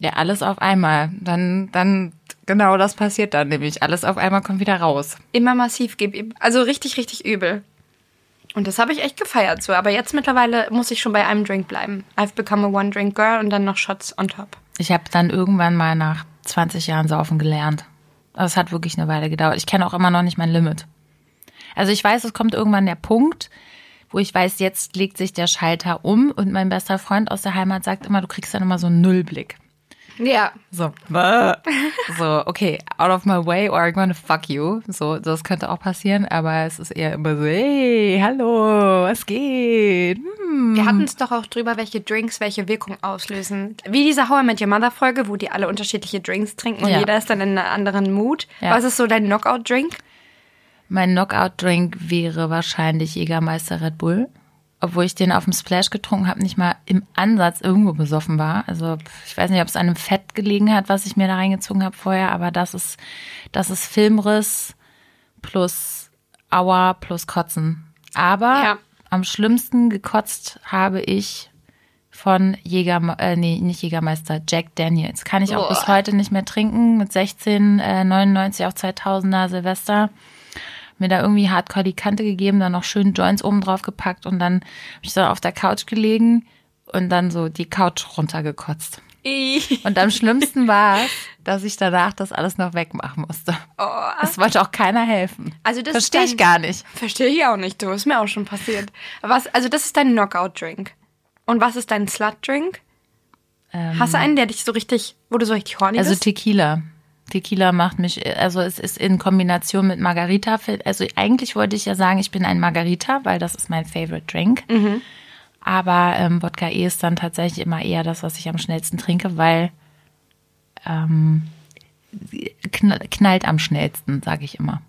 ja, alles auf einmal. Dann, dann, genau das passiert dann nämlich. Alles auf einmal kommt wieder raus. Immer massiv Also richtig, richtig übel. Und das habe ich echt gefeiert so. Aber jetzt mittlerweile muss ich schon bei einem Drink bleiben. I've become a One-Drink-Girl und dann noch Shots on top. Ich habe dann irgendwann mal nach 20 Jahren saufen gelernt. Es hat wirklich eine Weile gedauert. Ich kenne auch immer noch nicht mein Limit. Also ich weiß, es kommt irgendwann der Punkt, wo ich weiß, jetzt legt sich der Schalter um und mein bester Freund aus der Heimat sagt immer, du kriegst dann immer so einen Nullblick. Ja. So, so, okay, out of my way or I'm gonna fuck you. So, das könnte auch passieren, aber es ist eher immer so, hey, hallo, was geht? Hm. Wir hatten es doch auch drüber, welche Drinks welche Wirkung auslösen. Wie diese How I Met Your Mother Folge, wo die alle unterschiedliche Drinks trinken und Ja. jeder ist dann in einem anderen Mood. Ja. Was ist so dein Knockout-Drink? Mein Knockout-Drink wäre wahrscheinlich Jägermeister Red Bull. Obwohl ich den auf dem Splash getrunken habe, nicht mal im Ansatz irgendwo besoffen war. Also ich weiß nicht, ob es an einem Fett gelegen hat, was ich mir da reingezogen habe vorher, aber das ist, das ist Filmriss plus Aua plus Kotzen. Aber Ja. am schlimmsten gekotzt habe ich von Jäger, äh, nee, nicht Jägermeister, Jack Daniels. Kann ich auch Boah. bis heute nicht mehr trinken. Mit 16, äh, 99 auf 2000er Silvester mir da irgendwie hardcore die Kante gegeben, dann noch schön Joints oben drauf gepackt und dann habe ich so auf der Couch gelegen und dann so die Couch runtergekotzt. Und am schlimmsten war es, dass ich danach das alles noch wegmachen musste. Es wollte auch keiner helfen. Oh. Also das Verstehe ich gar nicht. Verstehe ich auch nicht, du. Ist mir auch schon passiert. Was, also das ist dein Knockout-Drink. Und was ist dein Slut-Drink? Hast du einen, der dich so richtig, wo du so richtig horny Also bist? Tequila. Tequila macht mich, also es ist in Kombination mit Margarita. Also eigentlich wollte ich ja sagen, ich bin ein Margarita, weil das ist mein Favorite Drink. Aber ähm, Wodka E ist dann tatsächlich immer eher das, was ich am schnellsten trinke, weil ähm, knall, knallt am schnellsten, sage ich immer.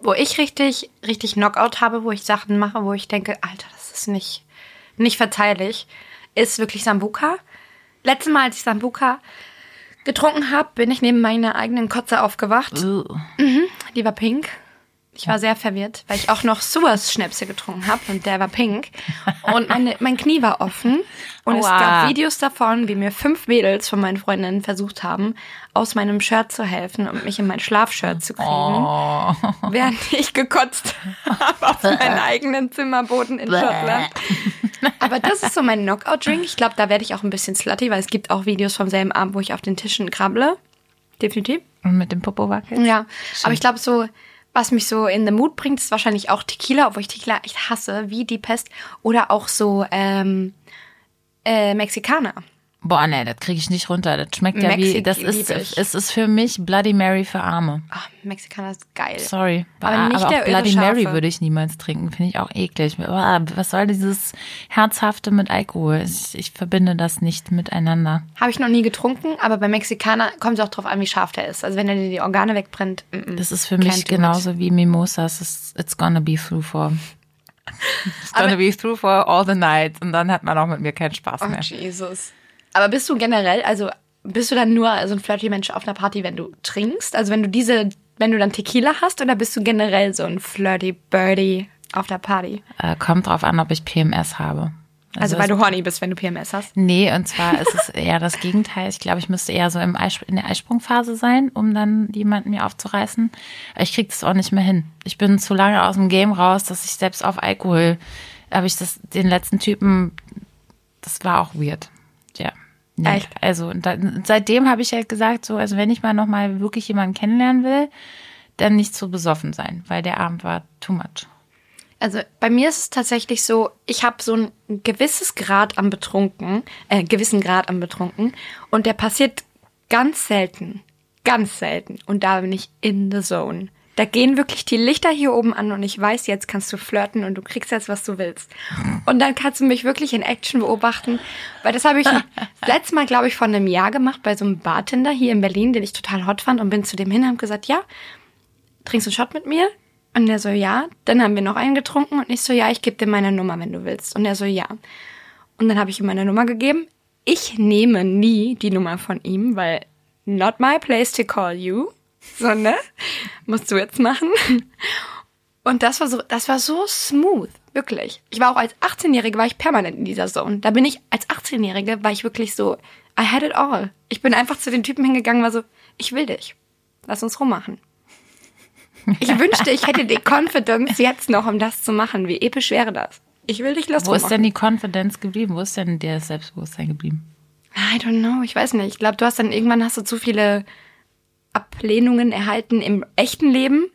Wo ich richtig, richtig Knockout habe, wo ich Sachen mache, wo ich denke, Alter, das ist nicht, nicht verzeihlich, ist wirklich Sambuka. Letztes Mal, als ich Sambuka getrunken habe, bin ich neben meiner eigenen Kotze aufgewacht. Ugh. Die war pink. Ich war sehr verwirrt, weil ich auch noch Suas Schnäpse getrunken habe und der war pink. Und meine, mein Knie war offen. Und es Aua. gab Videos davon, wie mir fünf Mädels von meinen Freundinnen versucht haben, aus meinem Shirt zu helfen und mich in mein Schlafshirt zu kriegen. Oh. Während ich gekotzt habe auf meinen eigenen Zimmerboden in Schottland. Aber das ist so mein Knockout-Drink. Ich glaube, da werde ich auch ein bisschen slutty, weil es gibt auch Videos vom selben Abend, wo ich auf den Tischen krabble. Definitiv. Und mit dem Popo wackeln? Ja, aber ich glaube so, was mich so in the Mood bringt, ist wahrscheinlich auch Tequila, obwohl ich Tequila echt hasse, wie die Pest. Oder auch so ähm, äh, Mexikaner. Boah, nee, das kriege ich nicht runter. Das schmeckt ja wie, das ist, es ist für mich Bloody Mary für Arme. Ach, Mexikaner ist geil. Sorry. Aber nicht aber der auch Bloody irre Mary scharfe. würde ich niemals trinken. Finde ich auch eklig. Aber Was soll dieses Herzhafte mit Alkohol? Ich, ich verbinde das nicht miteinander. Habe ich noch nie getrunken, aber bei Mexikaner kommt es auch drauf an, wie scharf der ist. Also wenn er dir die Organe wegbrennt, mm -mm. Das ist für mich Can't genauso wie Mimosas. It's, it's gonna be through for. It's gonna Aber- be through for all the night. Und dann hat man auch mit mir keinen Spaß Oh, mehr. Jesus. Aber bist du generell, also bist du dann nur so ein flirty Mensch auf einer Party, wenn du trinkst? Also wenn du diese, wenn du dann Tequila hast, oder bist du generell so ein flirty Birdie auf der Party? Äh, kommt drauf an, ob ich PMS habe. Also, weil du horny bist, wenn du PMS hast. Nee, und zwar ist es eher das Gegenteil. Ich glaube, ich müsste eher so im Eisp in der Eisprungphase sein, um dann jemanden mir aufzureißen. Ich kriege das auch nicht mehr hin. Ich bin zu lange aus dem Game raus, dass ich selbst auf Alkohol, habe ich das, den letzten Typen, das war auch weird. Nee, Echt? also und seitdem habe ich halt gesagt, so, also wenn ich mal nochmal wirklich jemanden kennenlernen will, dann nicht so besoffen sein, weil der Abend war too much. Also bei mir ist es tatsächlich so, ich habe so ein gewisses Grad am Betrunken, äh, gewissen Grad am Betrunken und der passiert ganz selten, ganz selten und da bin ich in the zone. Da gehen wirklich die Lichter hier oben an und ich weiß, jetzt kannst du flirten und du kriegst jetzt, was du willst. Und dann kannst du mich wirklich in Action beobachten, weil das habe ich das letzte Mal, glaube ich, vor einem Jahr gemacht bei so einem Bartender hier in Berlin, den ich total hot fand und bin zu dem hin und habe gesagt, ja, trinkst du einen Shot mit mir? Und er so, ja. Dann haben wir noch einen getrunken und ich so, ja, ich gebe dir meine Nummer, wenn du willst. Und er so, ja. Und dann habe ich ihm meine Nummer gegeben. Ich nehme nie die Nummer von ihm, weil not my place to call you. So, ne? Musst du jetzt machen. Und das war so, das war so smooth. Wirklich. Ich war auch als 18-Jährige, war ich permanent in dieser Zone. Da bin ich, als 18-Jährige war ich wirklich so, I had it all. Ich bin einfach zu den Typen hingegangen, war so, ich will dich. Lass uns rummachen. Ich wünschte, ich hätte die Confidence jetzt noch, um das zu machen. Wie episch wäre das? Ich will dich los Wo ist denn die Confidence geblieben? Wo ist denn der Selbstbewusstsein geblieben? I don't know, ich weiß nicht. Ich glaube, du hast dann irgendwann hast du zu viele Ablehnungen erhalten im echten Leben,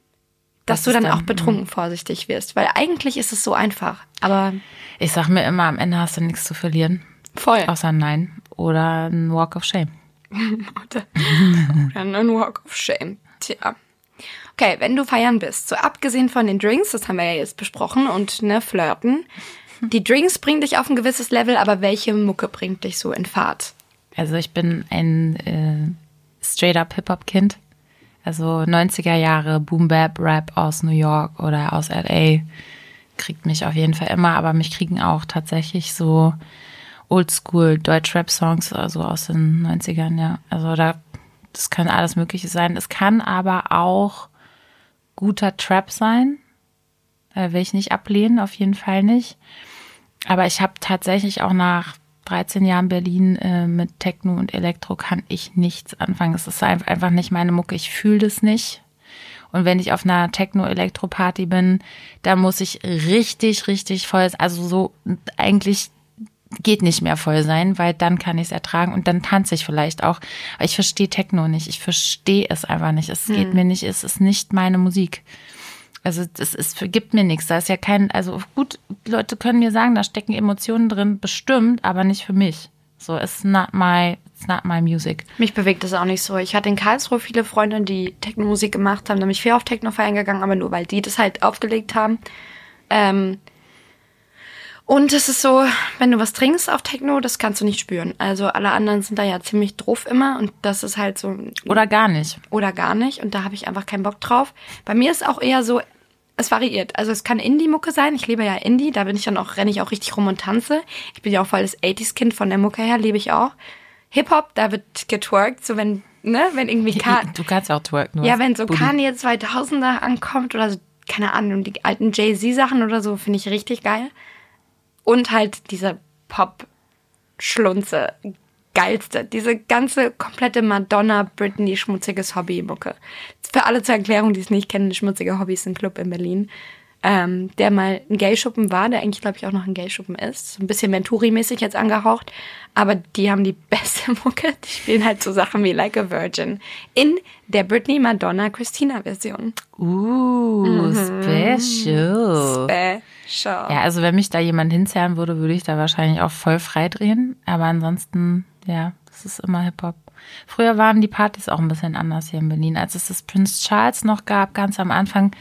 dass Was du dann auch betrunken vorsichtig wirst. Weil eigentlich ist es so einfach. Aber Ich sag mir immer, am Ende hast du nichts zu verlieren. voll. Außer ein Nein oder ein Walk of Shame. Oder ein Walk of Shame. Tja. Okay, wenn du feiern bist, so abgesehen von den Drinks, das haben wir ja jetzt besprochen, und ne, flirten. Die Drinks bringen dich auf ein gewisses Level, aber welche Mucke bringt dich so in Fahrt? Also ich bin ein äh, straight-up Hip-Hop-Kind. Also 90er Jahre Boom-Bap-Rap aus New York oder aus L.A. kriegt mich auf jeden Fall immer, aber mich kriegen auch tatsächlich so Oldschool Deutsch-Rap-Songs, also aus den 90ern, ja. Also da, das kann alles Mögliche sein. Es kann aber auch guter Trap sein. Äh, will ich nicht ablehnen, auf jeden Fall nicht. Aber ich habe tatsächlich auch nach 13 Jahren Berlin äh, mit Techno und Elektro kann ich nichts anfangen. Es ist ein- einfach nicht meine Mucke. Ich fühle das nicht. Und wenn ich auf einer Techno-Elektro-Party bin, dann muss ich richtig, richtig voll, also so eigentlich geht nicht mehr voll sein, weil dann kann ich es ertragen und dann tanze ich vielleicht auch. Aber ich verstehe Techno nicht. Ich verstehe es einfach nicht. Es geht mir nicht, es ist nicht meine Musik. Also es, es gibt mir nichts. Da ist ja kein, also gut, Leute können mir sagen, da stecken Emotionen drin, bestimmt, aber nicht für mich. So, it's not my, it's not my music. Mich bewegt das auch nicht so. Ich hatte in Karlsruhe viele Freunde, die Techno-Musik gemacht haben. Da bin ich viel auf Techno-Feiern gegangen, aber nur weil die das halt aufgelegt haben. Ähm und es ist so, wenn du was trinkst auf Techno, das kannst du nicht spüren. Also alle anderen sind da ja ziemlich drauf immer und das ist halt so Oder gar nicht. oder gar nicht und da habe ich einfach keinen Bock drauf. Bei mir ist auch eher so, es variiert. Also es kann Indie-Mucke sein. Ich liebe ja Indie, da bin ich dann auch, renne ich auch richtig rum und tanze. Ich bin ja auch voll das 80s-Kind von der Mucke her, liebe ich auch. Hip-Hop, da wird getwerkt, so wenn, ne, wenn irgendwie Ka Du kannst auch twerken. ja, wenn so. Kanye 2000er ankommt oder so, keine Ahnung, die alten Jay-Z-Sachen oder so, finde ich richtig geil. Und halt diese Pop-Schlunze, geilste. Diese ganze komplette Madonna, Britney, schmutziges Hobby-Mucke. Für alle zur Erklärung, die es nicht kennen, Schmutzige Hobby ist ein Club in Berlin. ähm, der mal ein Gay-Schuppen war, der eigentlich, glaube ich, auch noch ein Gay-Schuppen ist. So ein bisschen Venturi-mäßig jetzt angehaucht. Aber die haben die beste Mucke. Die spielen halt so Sachen wie Like a Virgin. In der Britney Madonna Christina Version. Uh, Mhm. special. Special. Ja, also wenn mich da jemand hinzerren würde, würde ich da wahrscheinlich auch voll frei drehen. Aber ansonsten, ja, das ist immer Hip-Hop. Früher waren die Partys auch ein bisschen anders hier in Berlin. Als es das Prince Charles noch gab, ganz am Anfang,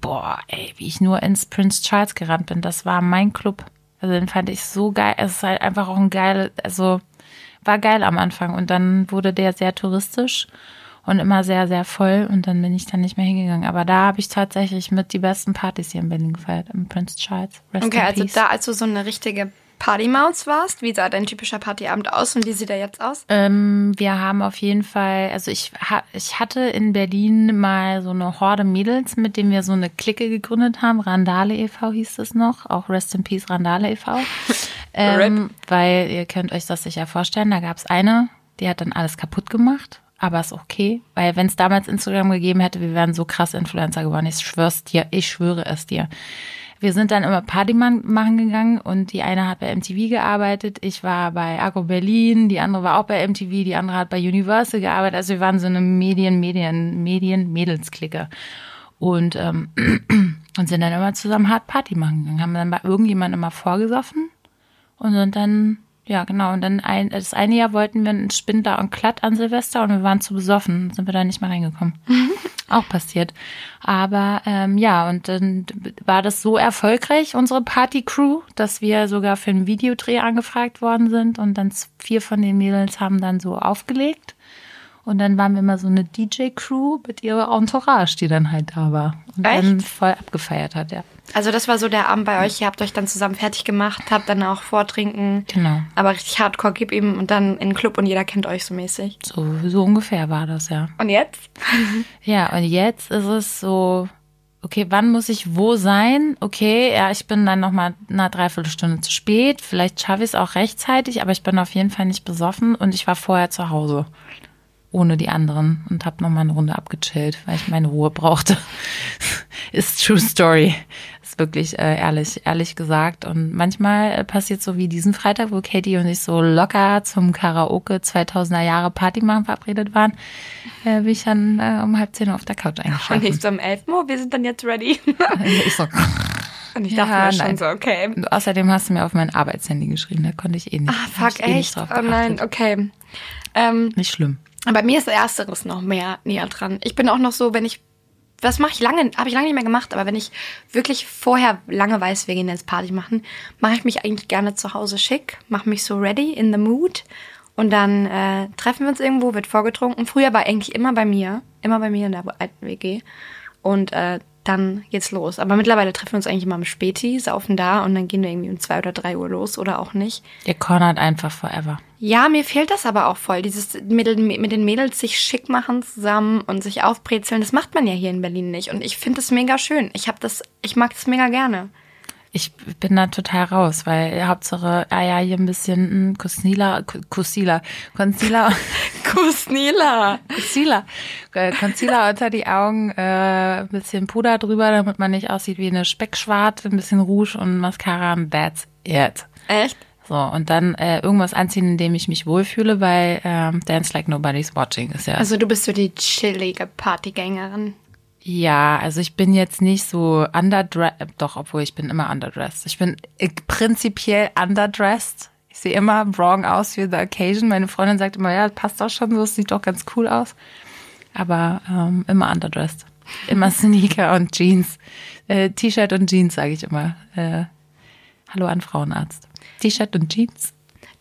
boah, ey, wie ich nur ins Prince Charles gerannt bin, das war mein Club. Also den fand ich so geil. Es ist halt einfach auch ein geil, also war geil am Anfang. Und dann wurde der sehr touristisch und immer sehr, sehr voll. Und dann bin ich dann nicht mehr hingegangen. Aber da habe ich tatsächlich mit die besten Partys hier in Berlin gefeiert, im Prince Charles. Rest Okay, also da, als du so eine richtige Partymaus warst, wie sah dein typischer Partyabend aus und wie sieht er jetzt aus? Ähm, wir haben auf jeden Fall, also ich, ha, ich hatte in Berlin mal so eine Horde Mädels, mit denen wir so eine Clique gegründet haben. Randale e.V. hieß es noch, auch Rest in Peace Randale e.V. Ähm, weil ihr könnt euch das sicher vorstellen, da gab es eine, die hat dann alles kaputt gemacht. Aber ist okay, weil wenn es damals Instagram gegeben hätte, wir wären so krass Influencer geworden. Ich schwör's dir, ich schwöre es dir. Wir sind dann immer Party machen gegangen und die eine hat bei MTV gearbeitet, ich war bei Agro Berlin, die andere war auch bei MTV, die andere hat bei Universal gearbeitet. Also wir waren so eine Medien, Medien, Medien, Mädelsklicke. Und, ähm, und sind dann immer zusammen hart Party machen gegangen. Haben dann bei irgendjemandem immer vorgesoffen und sind dann, ja genau, und dann ein, das eine Jahr wollten wir einen Spindler und Klatt an Silvester und wir waren zu besoffen, sind wir da nicht mehr reingekommen. Auch passiert. Aber ähm, ja, und dann war das so erfolgreich, unsere Party-Crew, dass wir sogar für einen Videodreh angefragt worden sind und dann vier von den Mädels haben dann so aufgelegt. Und dann waren wir immer so eine DJ-Crew mit ihrer Entourage, die dann halt da war. Und dann Echt? voll abgefeiert hat, ja. Also das war so der Abend bei euch, ihr habt euch dann zusammen fertig gemacht, habt dann auch Vortrinken, Genau. aber richtig hardcore gib ihm und dann in den Club und jeder kennt euch so mäßig. So, so ungefähr war das, ja. Und jetzt? Ja, und jetzt ist es so, okay, wann muss ich wo sein? Okay, ja, ich bin dann noch mal eine Dreiviertelstunde zu spät. Vielleicht schaffe ich es auch rechtzeitig, aber ich bin auf jeden Fall nicht besoffen und ich war vorher zu Hause. Ohne die anderen und habe noch mal eine Runde abgechillt, weil ich meine Ruhe brauchte. ist true story. Ist wirklich äh, ehrlich, ehrlich gesagt. Und manchmal äh, passiert so wie diesen Freitag, wo Katie und ich so locker zum Karaoke 2000er Jahre Party machen verabredet waren, äh, bin ich dann äh, um halb zehn auf der Couch Und eingeschlafen. ich so um elf Uhr, wir sind dann jetzt ready. ich so, Und ich Ja, dachte mir nein. schon so, okay. und außerdem hast du mir auf mein Arbeitshandy geschrieben, da konnte ich eh nicht. Ah, fuck, eh nicht echt? drauf Oh nein, okay. Ähm, Nicht schlimm. Bei mir ist Ersteres noch mehr näher dran. Ich bin auch noch so, wenn ich, das mache ich lange, habe ich lange nicht mehr gemacht, aber wenn ich wirklich vorher lange weiß, wir gehen jetzt Party machen, mache ich mich eigentlich gerne zu Hause schick, mache mich so ready, in the mood und dann äh, treffen wir uns irgendwo, wird vorgetrunken. Früher war eigentlich immer bei mir, immer bei mir in der alten WG und äh, dann geht's los. Aber mittlerweile treffen wir uns eigentlich immer am Späti, saufen da und dann gehen wir irgendwie um zwei oder drei Uhr los oder auch nicht. Ihr cornert einfach forever. Ja, mir fehlt das aber auch voll. Dieses mit, den- mit den Mädels sich schick machen zusammen und sich aufbrezeln, das macht man ja hier in Berlin nicht. Und ich finde das mega schön. Ich habe das, ich mag das mega gerne. Ich bin da total raus, weil Hauptsache, ah ja, hier ein bisschen mh, Kusnila, Kusila, Concealer, Kusnila. Äh, Concealer unter die Augen, äh, ein bisschen Puder drüber, damit man nicht aussieht wie eine Speckschwarte, ein bisschen Rouge und Mascara, that's it. Echt? So, und dann äh, irgendwas anziehen, in dem ich mich wohlfühle, weil ähm, Dance Like Nobody's Watching ist ja. Also du bist so die chillige Partygängerin. ja, also ich bin jetzt nicht so underdressed, doch, obwohl ich bin immer underdressed. Ich bin äh, prinzipiell underdressed. Ich sehe immer wrong aus für the occasion. Meine Freundin sagt immer, ja, passt doch schon so, es sieht doch ganz cool aus. Aber ähm, immer underdressed. Immer Sneaker und Jeans. Äh, T-Shirt und Jeans, sage ich immer. Äh, hallo an Frauenarzt. T-Shirt und Jeans.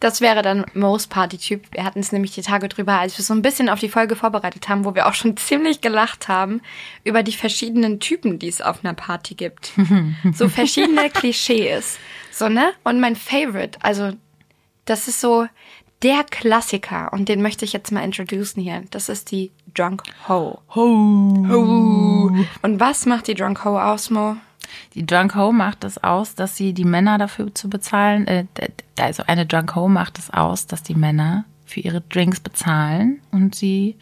Das wäre dann Mo's Party-Typ. Wir hatten es nämlich die Tage drüber, als wir so ein bisschen auf die Folge vorbereitet haben, wo wir auch schon ziemlich gelacht haben über die verschiedenen Typen, die es auf einer Party gibt. so verschiedene Klischees. So, ne? Und mein Favorite, also das ist so der Klassiker und den möchte ich jetzt mal introducen hier. Das ist die Drunk Ho. Ho. Und was macht die Drunk Ho aus, Mo? Die Drunk Ho macht es aus, dass sie die Männer dafür zu bezahlen, äh, also eine Drunk Ho macht es aus, dass die Männer für ihre Drinks bezahlen und sie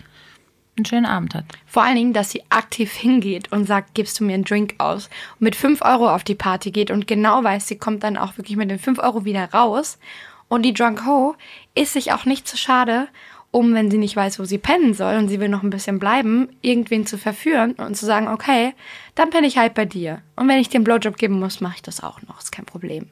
einen schönen Abend hat. Vor allen Dingen, dass sie aktiv hingeht und sagt, gibst du mir einen Drink aus und mit 5 Euro auf die Party geht und genau weiß, sie kommt dann auch wirklich mit den 5 Euro wieder raus. Und die Drunk Ho ist sich auch nicht zu schade, um, wenn sie nicht weiß, wo sie pennen soll und sie will noch ein bisschen bleiben, irgendwen zu verführen und zu sagen, okay, dann penne ich halt bei dir. Und wenn ich dir einen Blowjob geben muss, mache ich das auch noch, ist kein Problem.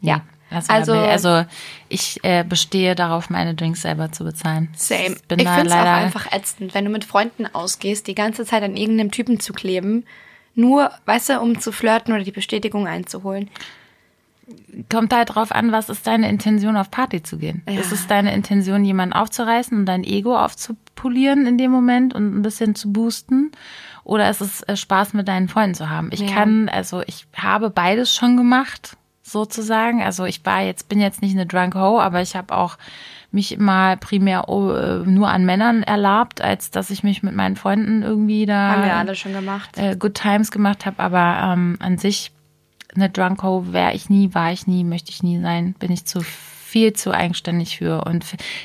Ja. Das Also- also, also ich äh, bestehe darauf, meine Drinks selber zu bezahlen. Same. Bin ich finde es auch einfach ätzend, wenn du mit Freunden ausgehst, die ganze Zeit an irgendeinem Typen zu kleben, nur, weißt du, um zu flirten oder die Bestätigung einzuholen. Kommt halt drauf an, was ist deine Intention, auf Party zu gehen? Ja. Ist es deine Intention, jemanden aufzureißen und dein Ego aufzupolieren in dem Moment und ein bisschen zu boosten? Oder ist es äh, Spaß mit deinen Freunden zu haben? Ich Ja. kann, also ich habe beides schon gemacht, sozusagen. Also ich war jetzt, bin jetzt nicht eine Drunk Ho, aber ich habe auch mich immer primär oh, äh, nur an Männern erlabt, als dass ich mich mit meinen Freunden irgendwie da Haben wir alle schon gemacht. äh, Good Times gemacht habe, aber ähm, an sich eine Drunko wäre ich nie, war ich nie, möchte ich nie sein, bin ich zu viel zu eigenständig für und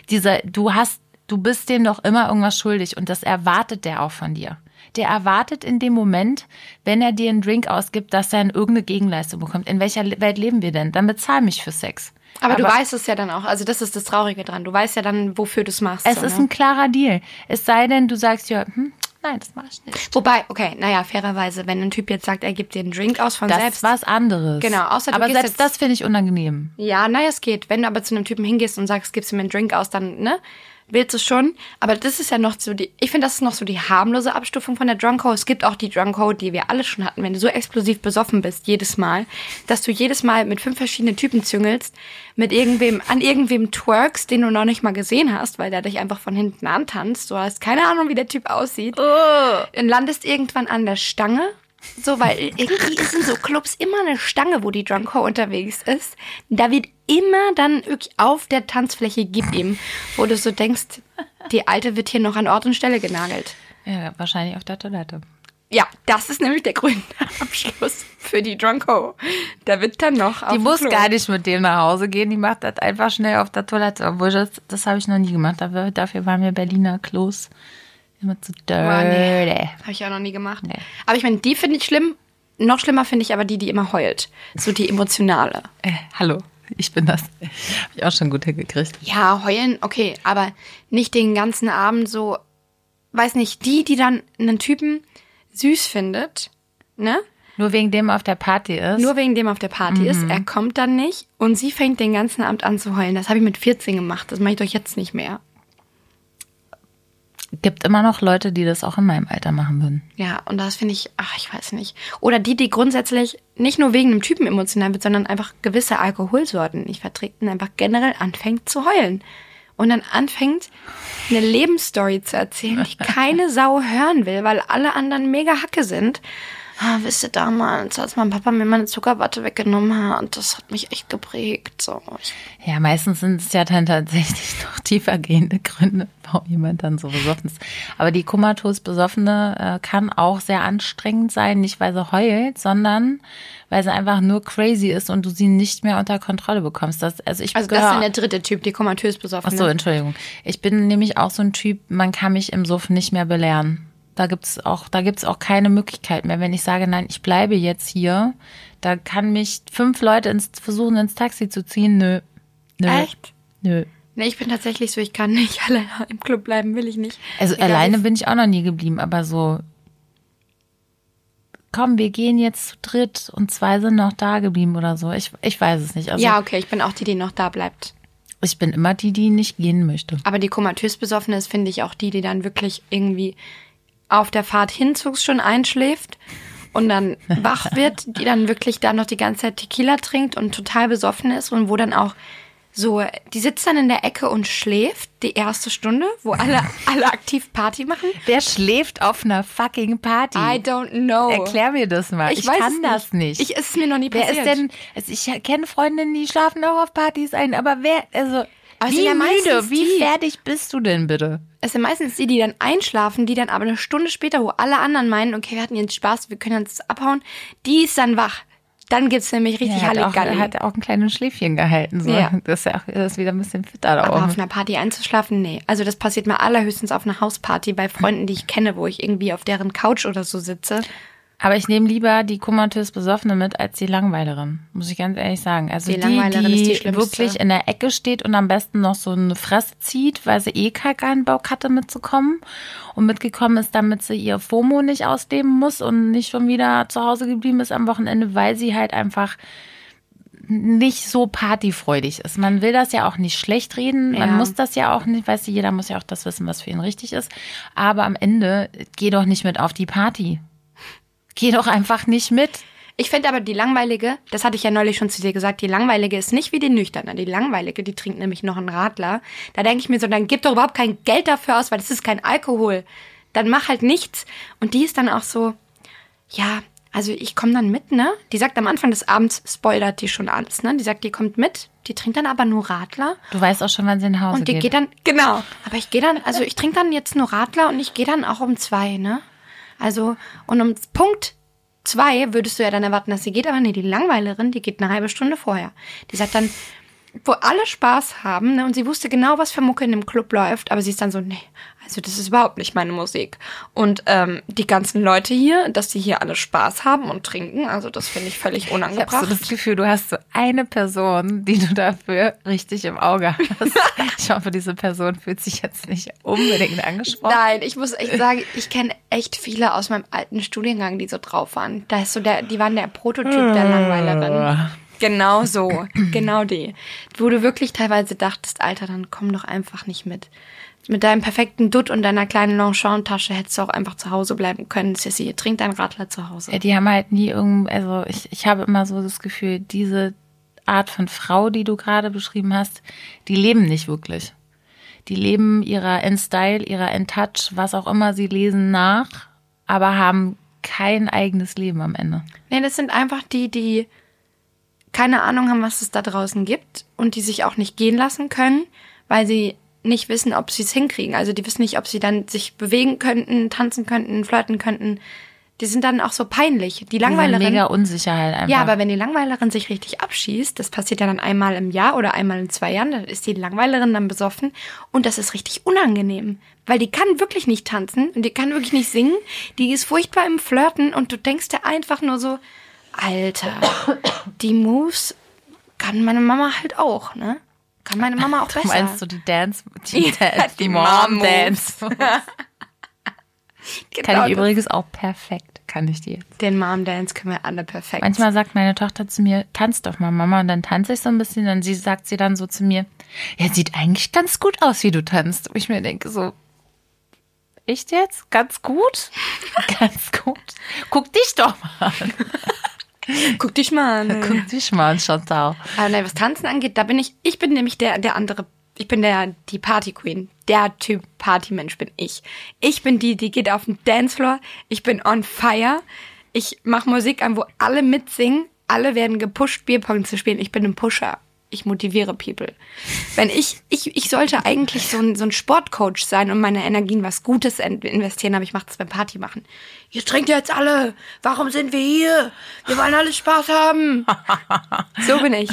dieser du hast du bist dem doch immer irgendwas schuldig und das erwartet der auch von dir. Der erwartet in dem Moment, wenn er dir einen Drink ausgibt, dass er eine irgendeine Gegenleistung bekommt. In welcher Welt leben wir denn? Dann bezahl mich für Sex. Aber, du weißt es ja dann auch. Also das ist das Traurige dran. Du weißt ja dann, wofür du es machst. es so, ist ne? ein klarer Deal. Es sei denn, du sagst ja, hm, nein, das mach ich nicht. Wobei, okay, naja, fairerweise, wenn ein Typ jetzt sagt, er gibt dir einen Drink aus von Das selbst. ist was anderes. Genau, außer du Aber selbst jetzt- das finde ich unangenehm. Ja, naja, es geht. Wenn du aber zu einem Typen hingehst und sagst, gibst du mir einen Drink aus, dann, ne? Willst du schon. Aber das ist ja noch so die, ich finde, das ist noch so die harmlose Abstufung von der Drunko. Es gibt auch die Drunko, die wir alle schon hatten, wenn du so explosiv besoffen bist, jedes Mal, dass du jedes Mal mit fünf verschiedenen Typen züngelst, mit irgendwem, an irgendwem twerkst, den du noch nicht mal gesehen hast, weil der dich einfach von hinten antanzt. Du hast keine Ahnung, wie der Typ aussieht. Dann landest irgendwann an der Stange. So, weil irgendwie ist in so Clubs immer eine Stange, wo die Drunko unterwegs ist. Da wird immer dann wirklich auf der Tanzfläche gib ihm, wo du so denkst, die Alte wird hier noch an Ort und Stelle genagelt. Ja, wahrscheinlich auf der Toilette. Ja, das ist nämlich der grüne Abschluss für die Drunko. Da wird dann noch auf Die muss Klo. gar nicht mit dem nach Hause gehen, die macht das einfach schnell auf der Toilette. Obwohl, das, das habe ich noch nie gemacht. Dafür, dafür waren mir Berliner Klos immer zu dirty. Boah, nee. Habe ich auch noch nie gemacht. Nee. Aber ich meine, die finde ich schlimm. Noch schlimmer finde ich aber die, die immer heult. So die emotionale. Äh, hallo, ich bin das. Habe ich auch schon gut hingekriegt. Ja, heulen, okay, aber nicht den ganzen Abend so, weiß nicht, die, die dann einen Typen süß findet, ne? Nur wegen dem auf der Party ist. Nur wegen dem auf der Party ist, Mhm. er kommt dann nicht und sie fängt den ganzen Abend an zu heulen. Das habe ich mit 14 gemacht, das mache ich doch jetzt nicht mehr. Gibt immer noch Leute, die das auch in meinem Alter machen würden. Ja, und das finde ich, ach, ich weiß nicht. Oder die, die grundsätzlich nicht nur wegen dem Typen emotional wird, sondern einfach gewisse Alkoholsorten nicht verträgt und einfach generell anfängt zu heulen. Und dann anfängt, eine Lebensstory zu erzählen, die keine Sau hören will, weil alle anderen mega Hacke sind. Ah, wisst ihr damals, als mein Papa mir meine Zuckerwatte weggenommen hat, und das hat mich echt geprägt. So, Ja, meistens sind es ja dann tatsächlich noch tiefergehende Gründe, warum jemand dann so besoffen ist. Aber die komatos Besoffene äh, kann auch sehr anstrengend sein, nicht weil sie heult, sondern weil sie einfach nur crazy ist und du sie nicht mehr unter Kontrolle bekommst. Das, also ich also das ist der dritte Typ, die komatös besoffen. Ach so, Entschuldigung. Ich bin nämlich auch so ein Typ, man kann mich im Suff nicht mehr belehren. Da gibt's auch, da gibt's auch keine Möglichkeit mehr. Wenn ich sage, nein, ich bleibe jetzt hier, da kann mich fünf Leute ins, versuchen, ins Taxi zu ziehen. Nö. Nö. Echt? Nö. Nee, ich bin tatsächlich so, ich kann nicht alleine im Club bleiben, will ich nicht. Also Egal, alleine bin ich auch noch nie geblieben, aber so, komm, wir gehen jetzt zu dritt und zwei sind noch da geblieben oder so. Ich, ich weiß es nicht. Also Ja, okay, ich bin auch die, die noch da bleibt. ich bin immer die, die nicht gehen möchte. Aber die komatös besoffene ist, finde ich, auch die, die dann wirklich irgendwie auf der Fahrt hinzugs schon einschläft und dann wach wird, die dann wirklich da noch die ganze Zeit Tequila trinkt und total besoffen ist und wo dann auch so, die sitzt dann in der Ecke und schläft die erste Stunde, wo alle, alle aktiv Party machen. Wer schläft auf einer fucking Party? I don't know. Erklär mir das mal. Ich, weiß kann es das nicht. Ich, ist mir noch nie wer passiert. ist denn? Also ich kenne Freundinnen, die schlafen auch auf Partys ein, aber wer? Also Aber wie ja müde, wie die. fertig bist du denn bitte? Es sind meistens die, die dann einschlafen, die dann aber eine Stunde später, wo alle anderen meinen, okay, wir hatten jetzt Spaß, wir können jetzt abhauen, die ist dann wach. Dann gibt's nämlich richtig auch, Halligalli. er hat auch ein kleines Schläfchen gehalten. So. Ja. Das ist ja auch das ist wieder ein bisschen fitter da Aber oben. auf einer Party einzuschlafen, nee. Also das passiert mir allerhöchstens auf einer Hausparty bei Freunden, die ich kenne, wo ich irgendwie auf deren Couch oder so sitze. Aber ich nehme lieber die komatös Besoffene mit als die Langweilerin, muss ich ganz ehrlich sagen. Also Die die, Langweilerin die, ist die wirklich in der Ecke steht und am besten noch so eine Fresse zieht, weil sie eh keinen Bock hatte mitzukommen und mitgekommen ist, damit sie ihr FOMO nicht ausleben muss und nicht schon wieder zu Hause geblieben ist am Wochenende, weil sie halt einfach nicht so partyfreudig ist. Man will das ja auch nicht schlecht reden, man Ja. muss das ja auch nicht, weißt du, jeder muss ja auch das wissen, was für ihn richtig ist. Aber am Ende geh doch nicht mit auf die Party. Geh doch einfach nicht mit. Ich finde aber die langweilige, das hatte ich ja neulich schon zu dir gesagt, die langweilige ist nicht wie die nüchterne. Die langweilige, die trinkt nämlich noch einen Radler. Da denke ich mir so, dann gib doch überhaupt kein Geld dafür aus, weil das ist kein Alkohol. Dann mach halt nichts. Und die ist dann auch so, ja, also ich komme dann mit, ne? Die sagt am Anfang des Abends, spoilert die schon alles, ne? Die sagt, die kommt mit, die trinkt dann aber nur Radler. Du weißt auch schon, wann sie nach Hause Und die geht. geht dann, genau. Aber ich gehe dann, also ich trinke dann jetzt nur Radler und ich gehe dann auch um zwei, ne? Also, und um Punkt zwei würdest du ja dann erwarten, dass sie geht, aber nee, die Langweilerin, die geht eine halbe Stunde vorher. Die sagt dann, wo alle Spaß haben, ne? Und sie wusste genau, was für Mucke in dem Club läuft, aber sie ist dann so, nee, also das ist überhaupt nicht meine Musik. Und ähm, die ganzen Leute hier, dass die hier alle Spaß haben und trinken, also das finde ich völlig ich habe unangebracht. so das Gefühl, du hast so eine Person, die du dafür richtig im Auge hast. Ich hoffe, diese Person fühlt sich jetzt nicht unbedingt angesprochen. Nein, ich muss echt sagen, ich kenne echt viele aus meinem alten Studiengang, die so drauf waren. Da ist so der, die waren der Prototyp der Langweilerin. Genau so, genau die. Wo du wirklich teilweise dachtest, Alter, dann komm doch einfach nicht mit. Mit deinem perfekten Dutt und deiner kleinen Longchamp-Tasche hättest du auch einfach zu Hause bleiben können. Sissy, trink dein Radler zu Hause. Ja, die haben halt nie irgend, also ich, ich habe immer so das Gefühl, diese Art von Frau, die du gerade beschrieben hast, die leben nicht wirklich. Die leben ihrer In-Style, ihrer In-Touch, was auch immer sie lesen nach, aber haben kein eigenes Leben am Ende. Nee, das sind einfach die, die keine Ahnung haben, was es da draußen gibt und die sich auch nicht gehen lassen können, weil sie nicht wissen, ob sie es hinkriegen. Also die wissen nicht, ob sie dann sich bewegen könnten, tanzen könnten, flirten könnten. Die sind dann auch so peinlich. Die Langweilerin. mega Unsicherheit einfach. Ja, aber wenn die Langweilerin sich richtig abschießt, das passiert ja dann einmal im Jahr oder einmal in zwei Jahren, dann ist die Langweilerin dann besoffen und das ist richtig unangenehm. Weil die kann wirklich nicht tanzen und die kann wirklich nicht singen. Die ist furchtbar im Flirten und du denkst dir einfach nur so, Alter, die Moves kann meine Mama halt auch, ne? Kann meine Mama auch besser. Meinst du die Dance, die, Ja, die die Mom. Dance? Genau Kann ich übrigens auch perfekt, kann ich dir. Den Mom Dance können wir alle perfekt. Manchmal sagt meine Tochter zu mir, tanz doch mal, Mama. Und dann tanze ich so ein bisschen. Und sie sagt sie dann so zu mir, ja, sieht eigentlich ganz gut aus, wie du tanzt. Und ich mir denke so, echt jetzt? Ganz gut? ganz gut. Guck dich doch mal an. Guck dich mal an. Guck dich mal an, Chantal. Aber nein, was Tanzen angeht, da bin ich, ich bin nämlich der, der andere, ich bin der, die Party Queen. Der Typ Partymensch bin ich. Ich bin die, die geht auf den Dancefloor. Ich bin on fire. Ich mache Musik an, wo alle mitsingen. Alle werden gepusht, Bierpong zu spielen. Ich bin ein Pusher. Ich motiviere People. Wenn ich, ich, ich sollte eigentlich so ein, so ein Sportcoach sein und meine Energien was Gutes in- investieren, aber ich mache das beim Party machen. Ihr trinkt jetzt alle. Warum sind wir hier? Wir wollen alle Spaß haben. So bin ich.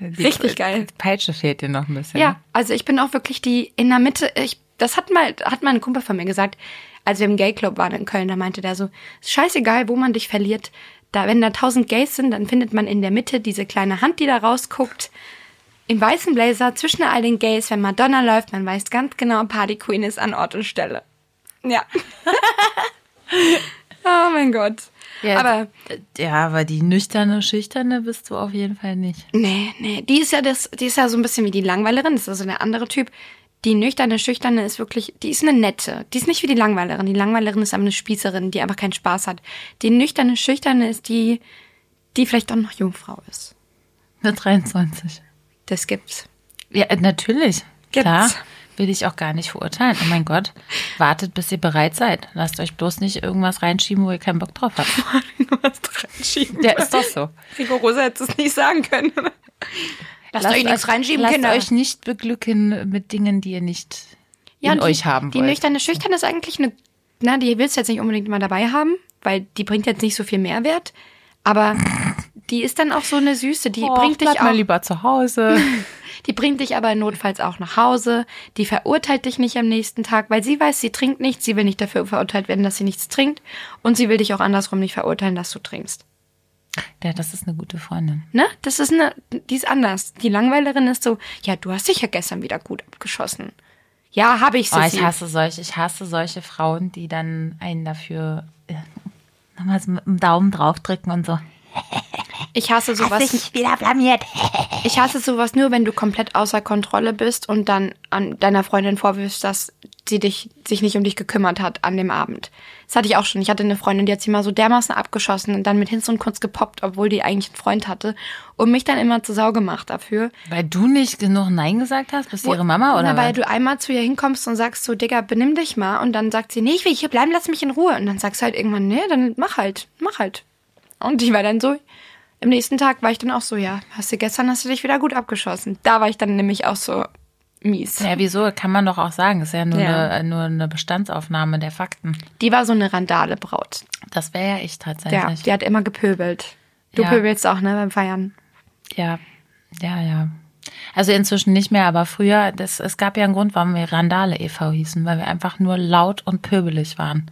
Die Richtig geil. Peitsche fehlt dir noch ein bisschen. Ja, also ich bin auch wirklich die in der Mitte. Ich, das hat mal, hat mal ein Kumpel von mir gesagt, als wir im Gay-Club waren in Köln, da meinte der so, ist scheißegal, wo man dich verliert. Da, wenn da tausend Gays sind, dann findet man in der Mitte diese kleine Hand, die da rausguckt. Im weißen Blazer zwischen all den Gays, wenn Madonna läuft, man weiß ganz genau, Party Queen ist an Ort und Stelle. Ja. oh mein Gott. Ja, Aber ja, aber die nüchterne, schüchterne bist du auf jeden Fall nicht. Nee, nee, die ist ja das, die ist ja so ein bisschen wie die Langweilerin, das ist also der andere Typ. Die nüchterne, schüchterne ist wirklich, die ist eine nette. Die ist nicht wie die Langweilerin. Die Langweilerin ist aber eine Spießerin, die einfach keinen Spaß hat. Die nüchterne, schüchterne ist die, die vielleicht auch noch Jungfrau ist. Eine 23. Das gibt's. Ja, äh, natürlich. Gibt's. Klar. Will ich auch gar nicht verurteilen. Oh mein Gott. Wartet, bis ihr bereit seid. Lasst euch bloß nicht irgendwas reinschieben, wo ihr keinen Bock drauf habt. Du hast reinschieben. Ja, ist doch so. Rigorosa hätte es nicht sagen können. Lasst, euch nichts reinschieben, lasst Kinder. euch nicht beglücken mit Dingen, die ihr nicht in und die, euch haben Die wollt. nüchterne, schüchterne ist eigentlich eine, na, die willst du jetzt nicht unbedingt mal dabei haben, weil die bringt jetzt nicht so viel Mehrwert. Aber die ist dann auch so eine Süße, die oh, bringt dich auch, mal lieber zu Hause. die bringt dich aber notfalls auch nach Hause, die verurteilt dich nicht am nächsten Tag, weil sie weiß, sie trinkt nichts, sie will nicht dafür verurteilt werden, dass sie nichts trinkt und sie will dich auch andersrum nicht verurteilen, dass du trinkst. Ja, das ist eine gute Freundin. Ne? Das ist eine, die ist anders. Die Langweilerin ist so, ja, du hast dich ja gestern wieder gut abgeschossen. Ja, habe ich, Oh, Sissi. ich hasse solche, ich hasse solche Frauen, die dann einen dafür äh, nochmal so mit dem Daumen draufdrücken und so. Ich hasse sowas. wieder blamiert. Ich hasse sowas nur, wenn du komplett außer Kontrolle bist und dann an deiner Freundin vorwirfst, dass sie dich, sich nicht um dich gekümmert hat an dem Abend. Das hatte ich auch schon. Ich hatte eine Freundin, die hat sich mal so dermaßen abgeschossen und dann mit Hinz und Kunst gepoppt, obwohl die eigentlich einen Freund hatte und mich dann immer zur Sau gemacht dafür. Weil du nicht genug Nein gesagt hast, bist du ihre Mama oder Na, weil du einmal zu ihr hinkommst und sagst so, Digga, benimm dich mal. Und dann sagt sie, nee, ich will hier bleiben, lass mich in Ruhe. Und dann sagst du halt irgendwann, nee, dann mach halt, mach halt. Und die war dann so, im nächsten Tag war ich dann auch so, ja, hast du gestern, hast du dich wieder gut abgeschossen. Da war ich dann nämlich auch so mies. Ja, wieso? Kann man doch auch sagen. Ist ja nur, Ja. Eine, nur eine Bestandsaufnahme der Fakten. Die war so eine Randale-Braut. Das wäre ja ich Ja, tatsächlich. die hat immer gepöbelt. Du Ja. pöbelst auch, ne, beim Feiern. Ja, ja, ja. Also inzwischen nicht mehr, aber früher, das, es gab ja einen Grund, warum wir Randale e.V. hießen, weil wir einfach nur laut und pöbelig waren.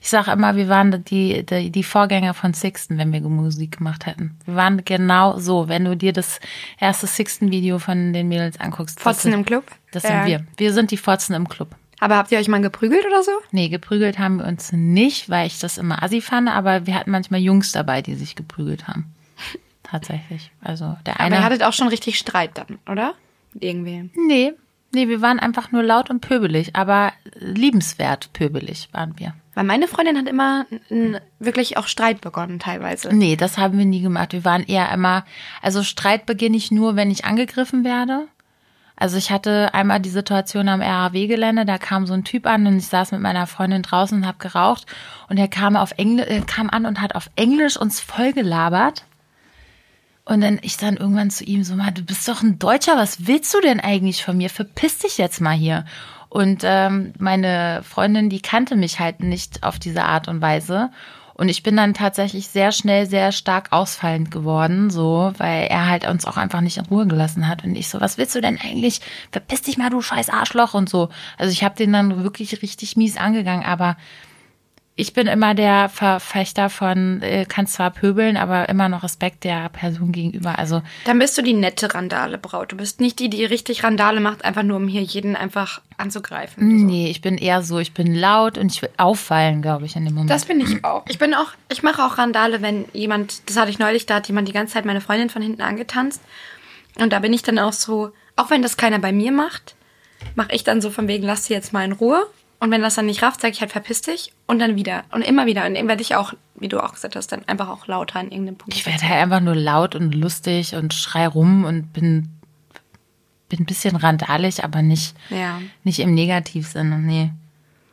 Ich sage immer, wir waren die, die, die Vorgänger von Sixten, wenn wir Musik gemacht hätten. Wir waren genau so. Wenn du dir das erste Sixten-Video von den Mädels anguckst. Fotzen im Club? Das Ja. sind wir. Wir sind die Fotzen im Club. Aber habt ihr euch mal geprügelt oder so? Nee, geprügelt haben wir uns nicht, weil ich das immer assi fand, aber wir hatten manchmal Jungs dabei, die sich geprügelt haben. Tatsächlich. Also der Aber eine. ihr hattet auch schon richtig Streit dann, oder? Mit irgendwem. Nee, nee, wir waren einfach nur laut und pöbelig, aber liebenswert pöbelig waren wir. Weil meine Freundin hat immer wirklich auch Streit begonnen teilweise. Nee, das haben wir nie gemacht. Wir waren eher immer, also Streit beginne ich nur, wenn ich angegriffen werde. Also ich hatte einmal die Situation am RAW-Gelände, da kam so ein Typ an und ich saß mit meiner Freundin draußen und habe geraucht und er kam auf Engl äh, kam an und hat auf Englisch uns voll gelabert. Und dann ich dann irgendwann zu ihm so mal, du bist doch ein Deutscher, was willst du denn eigentlich von mir? Verpiss dich jetzt mal hier. Und ähm, meine Freundin, die kannte mich halt nicht auf diese Art und Weise. Und ich bin dann tatsächlich sehr schnell sehr stark ausfallend geworden, so, weil er halt uns auch einfach nicht in Ruhe gelassen hat. Und ich so, was willst du denn eigentlich? Verpiss dich mal, du scheiß Arschloch und so. Also ich habe den dann wirklich richtig mies angegangen, aber ich bin immer der Verfechter von, äh, kannst zwar pöbeln, aber immer noch Respekt der Person gegenüber. Also Dann bist du die nette Randale-Braut. Du bist nicht die, die richtig Randale macht, einfach nur um hier jeden einfach anzugreifen. nee, ich bin eher so, ich bin laut und ich will auffallen, glaube ich, in dem Moment. Das bin ich auch. Ich bin auch, ich mache auch Randale, wenn jemand, das hatte ich neulich, da hat jemand die ganze Zeit meine Freundin von hinten angetanzt. Und da bin ich dann auch so, auch wenn das keiner bei mir macht, mache ich dann so von wegen, lass sie jetzt mal in Ruhe. Und wenn das dann nicht rafft, sage ich halt, verpiss dich. Und dann wieder. Und immer wieder. Und dann werde ich auch, wie du auch gesagt hast, dann einfach auch lauter an irgendeinem Punkt. ich werde halt einfach nur laut und lustig und schrei rum und bin, bin ein bisschen randalig, aber nicht, Ja. nicht im Negativsinne, nee.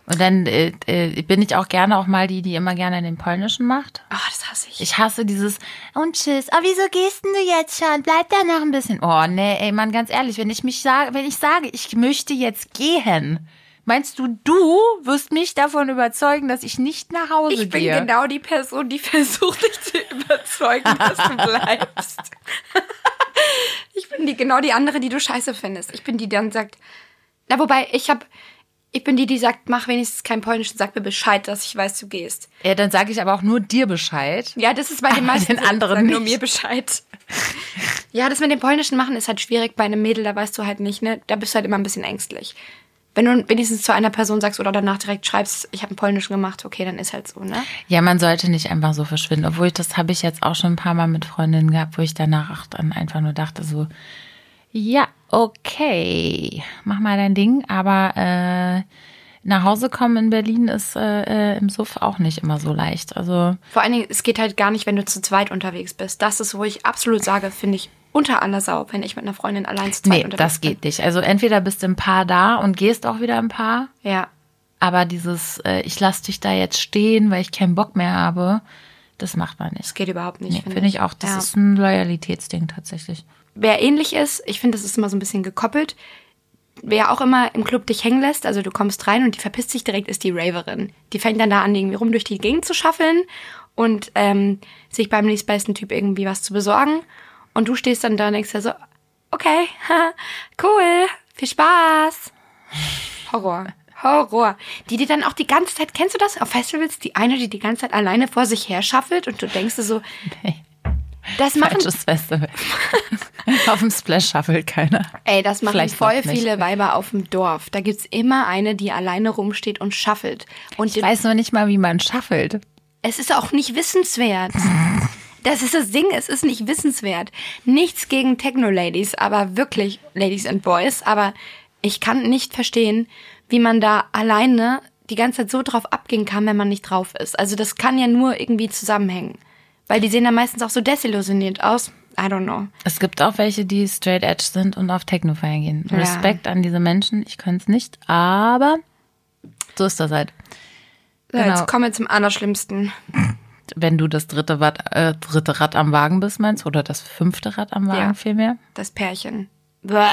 Und dann äh, äh, bin ich auch gerne auch mal die, die immer gerne den Polnischen macht. Ah, das hasse ich. Ich hasse dieses und tschüss. Oh, wieso gehst denn du jetzt schon? Bleib da noch ein bisschen. Oh, nee, ey, Mann, ganz ehrlich, wenn ich mich sage, wenn ich sage, ich möchte jetzt gehen, meinst du, du wirst mich davon überzeugen, dass ich nicht nach Hause Ich bin gehe? genau die Person, die versucht, dich zu überzeugen, dass du bleibst. ich bin die, genau die andere, die du scheiße findest. Ich bin die, die dann sagt, na, wobei, ich hab, ich bin die, die sagt, mach wenigstens kein Polnisch und sag mir Bescheid, dass ich weiß, du gehst. Ja, dann sage ich aber auch nur dir Bescheid. Ja, das ist bei den meisten den anderen sag nur nicht. mir Bescheid. ja, das mit dem Polnischen machen ist halt schwierig bei einem Mädel, da weißt du halt nicht, ne? Da bist du halt immer ein bisschen ängstlich. Wenn du wenigstens zu einer Person sagst oder danach direkt schreibst, ich habe einen Polnischen gemacht, okay, dann ist halt so, ne? Ja, man sollte nicht einfach so verschwinden. Obwohl ich das habe ich jetzt auch schon ein paar Mal mit Freundinnen gehabt, wo ich danach dann einfach nur dachte so, ja, okay, mach mal dein Ding, aber äh, nach Hause kommen in Berlin ist äh, äh, im Suff auch nicht immer so leicht. Also Vor allen Dingen, es geht halt gar nicht, wenn du zu zweit unterwegs bist. Das ist, wo ich absolut sage, finde ich unter aller Sau, wenn ich mit einer Freundin allein zu zweit nee, unterwegs das geht nicht. Also entweder bist du ein Paar da und gehst auch wieder ein Paar, bin. Ja. aber dieses, äh, ich lass dich da jetzt stehen, weil ich keinen Bock mehr habe, das macht man nicht. Das geht überhaupt nicht. Nee, finde ich auch. Das ja. ist ein Loyalitätsding tatsächlich. Wer ähnlich ist, ich finde, das ist immer so ein bisschen gekoppelt. Wer auch immer im Club dich hängen lässt, also du kommst rein und die verpisst sich direkt, ist die Raverin. Die fängt dann da an, irgendwie rum durch die Gegend zu schaffeln und ähm, sich beim nächstbesten Typ irgendwie was zu besorgen. Und du stehst dann da und denkst dir so, okay, cool, viel Spaß. Horror. Horror. Die dir dann auch die ganze Zeit, kennst du das auf Festivals? Die eine, die die ganze Zeit alleine vor sich her schaffelt und du denkst dir so, Nee. das machen, Falsches Festival. Auf dem Splash shuffle keiner. ey, das machen Vielleicht voll viele Weiber auf dem Dorf. Da gibt's immer eine, die alleine rumsteht und schaffelt. Und Ich weiß noch nicht mal, wie man shuffelt. Es ist auch nicht wissenswert. Das ist das Ding, es ist nicht wissenswert. Nichts gegen Techno-Ladies, aber wirklich Ladies and Boys, aber ich kann nicht verstehen, wie man da alleine die ganze Zeit so drauf abgehen kann, wenn man nicht drauf ist. Also das kann ja nur irgendwie zusammenhängen. Weil die sehen dann meistens auch so desillusioniert aus. I don't know. Es gibt auch welche, die straight edge sind und auf Techno feiern gehen. Ja. Respekt an diese Menschen. Ich könnte es nicht, aber so ist das halt. So, Genau. Jetzt kommen wir zum Allerschlimmsten. Wenn du das dritte, Rad, äh, dritte Rad am Wagen bist, meinst du? Oder das fünfte Rad am Wagen Ja. vielmehr? Das Pärchen. Bäh.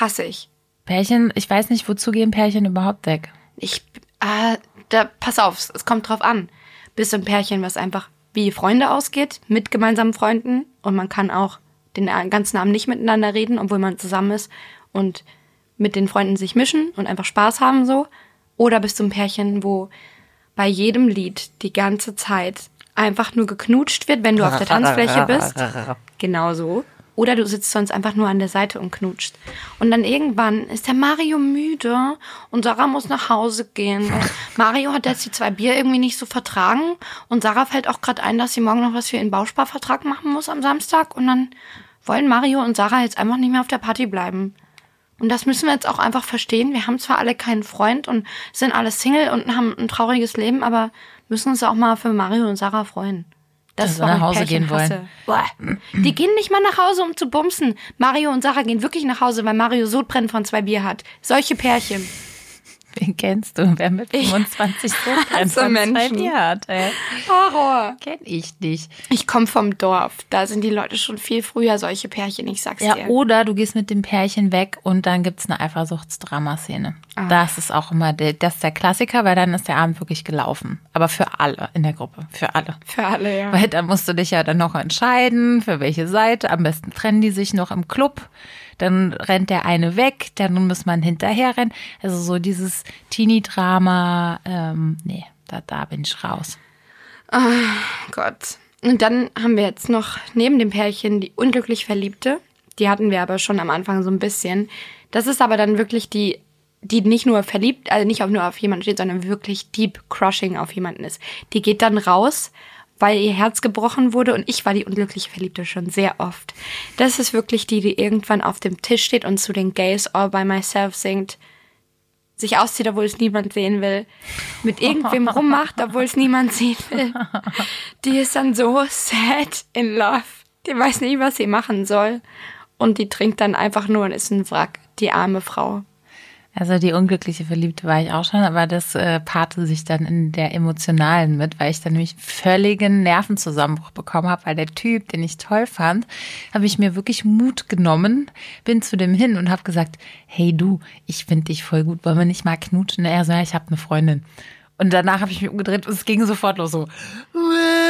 Hasse ich. Pärchen, ich weiß nicht, wozu gehen Pärchen überhaupt weg? Ich, äh, da, pass auf, es kommt drauf an. Bist du ein Pärchen, was einfach wie Freunde ausgeht, mit gemeinsamen Freunden und man kann auch den ganzen Abend nicht miteinander reden, obwohl man zusammen ist und mit den Freunden sich mischen und einfach Spaß haben so. Oder bist du ein Pärchen, wo bei jedem Lied die ganze Zeit einfach nur geknutscht wird, wenn du auf der Tanzfläche bist. Genau so. Oder du sitzt sonst einfach nur an der Seite und knutscht. Und dann irgendwann ist der Mario müde und Sarah muss nach Hause gehen. Mario hat jetzt die zwei Bier irgendwie nicht so vertragen. Und Sarah fällt auch gerade ein, dass sie morgen noch was für ihren Bausparvertrag machen muss am Samstag. Und dann wollen Mario und Sarah jetzt einfach nicht mehr auf der Party bleiben. Und das müssen wir jetzt auch einfach verstehen. Wir haben zwar alle keinen Freund und sind alle Single und haben ein trauriges Leben, aber müssen uns auch mal für Mario und Sarah freuen. Dass sie warum nach Hause Pärchen gehen wollen. Boah. Die gehen nicht mal nach Hause, um zu bumsen. Mario und Sarah gehen wirklich nach Hause, weil Mario Sodbrennen von zwei Bier hat. Solche Pärchen. Wen kennst du? Wer mit 25 so von zwei Menschen. Hat, ey. Horror. Kenn ich nicht. Ich komme vom Dorf. Da sind die Leute schon viel früher solche Pärchen, ich sag's Ja, dir. oder du gehst mit dem Pärchen weg und dann gibt's eine Eifersuchtsdrama-Szene. Ah. Das ist auch immer der, das ist der Klassiker, weil dann ist der Abend wirklich gelaufen. Aber für alle in der Gruppe, für alle. Für alle, ja. Weil da musst du dich ja dann noch entscheiden, für welche Seite. Am besten trennen die sich noch im Club. Dann rennt der eine weg, dann muss man hinterher rennen. Also so dieses Teenie-Drama, ähm, nee, da, da bin ich raus. Gott. Und dann haben wir jetzt noch neben dem Pärchen die unglücklich Verliebte. Die hatten wir aber schon am Anfang so ein bisschen. Das ist aber dann wirklich die, die nicht nur verliebt, also nicht auch nur auf jemanden steht, sondern wirklich deep crushing auf jemanden ist. Die geht dann raus, weil ihr Herz gebrochen wurde und ich war die unglückliche Verliebte schon sehr oft. Das ist wirklich die, die irgendwann auf dem Tisch steht und zu den Gays all by myself singt sich auszieht, obwohl es niemand sehen will, mit irgendwem rummacht, obwohl es niemand sehen will. Die ist dann so sad in love. Die weiß nicht, was sie machen soll. Und die trinkt dann einfach nur und ist ein Wrack, die arme Frau. Also die unglückliche Verliebte war ich auch schon, aber das äh, paarte sich dann in der emotionalen mit, weil ich dann nämlich völligen Nervenzusammenbruch bekommen habe, weil der Typ, den ich toll fand, habe ich mir wirklich Mut genommen, bin zu dem hin und habe gesagt, hey du, ich finde dich voll gut, wollen wir nicht mal knutschen? Er so, ja, ich habe eine Freundin. Und danach habe ich mich umgedreht und es ging sofort los so, hat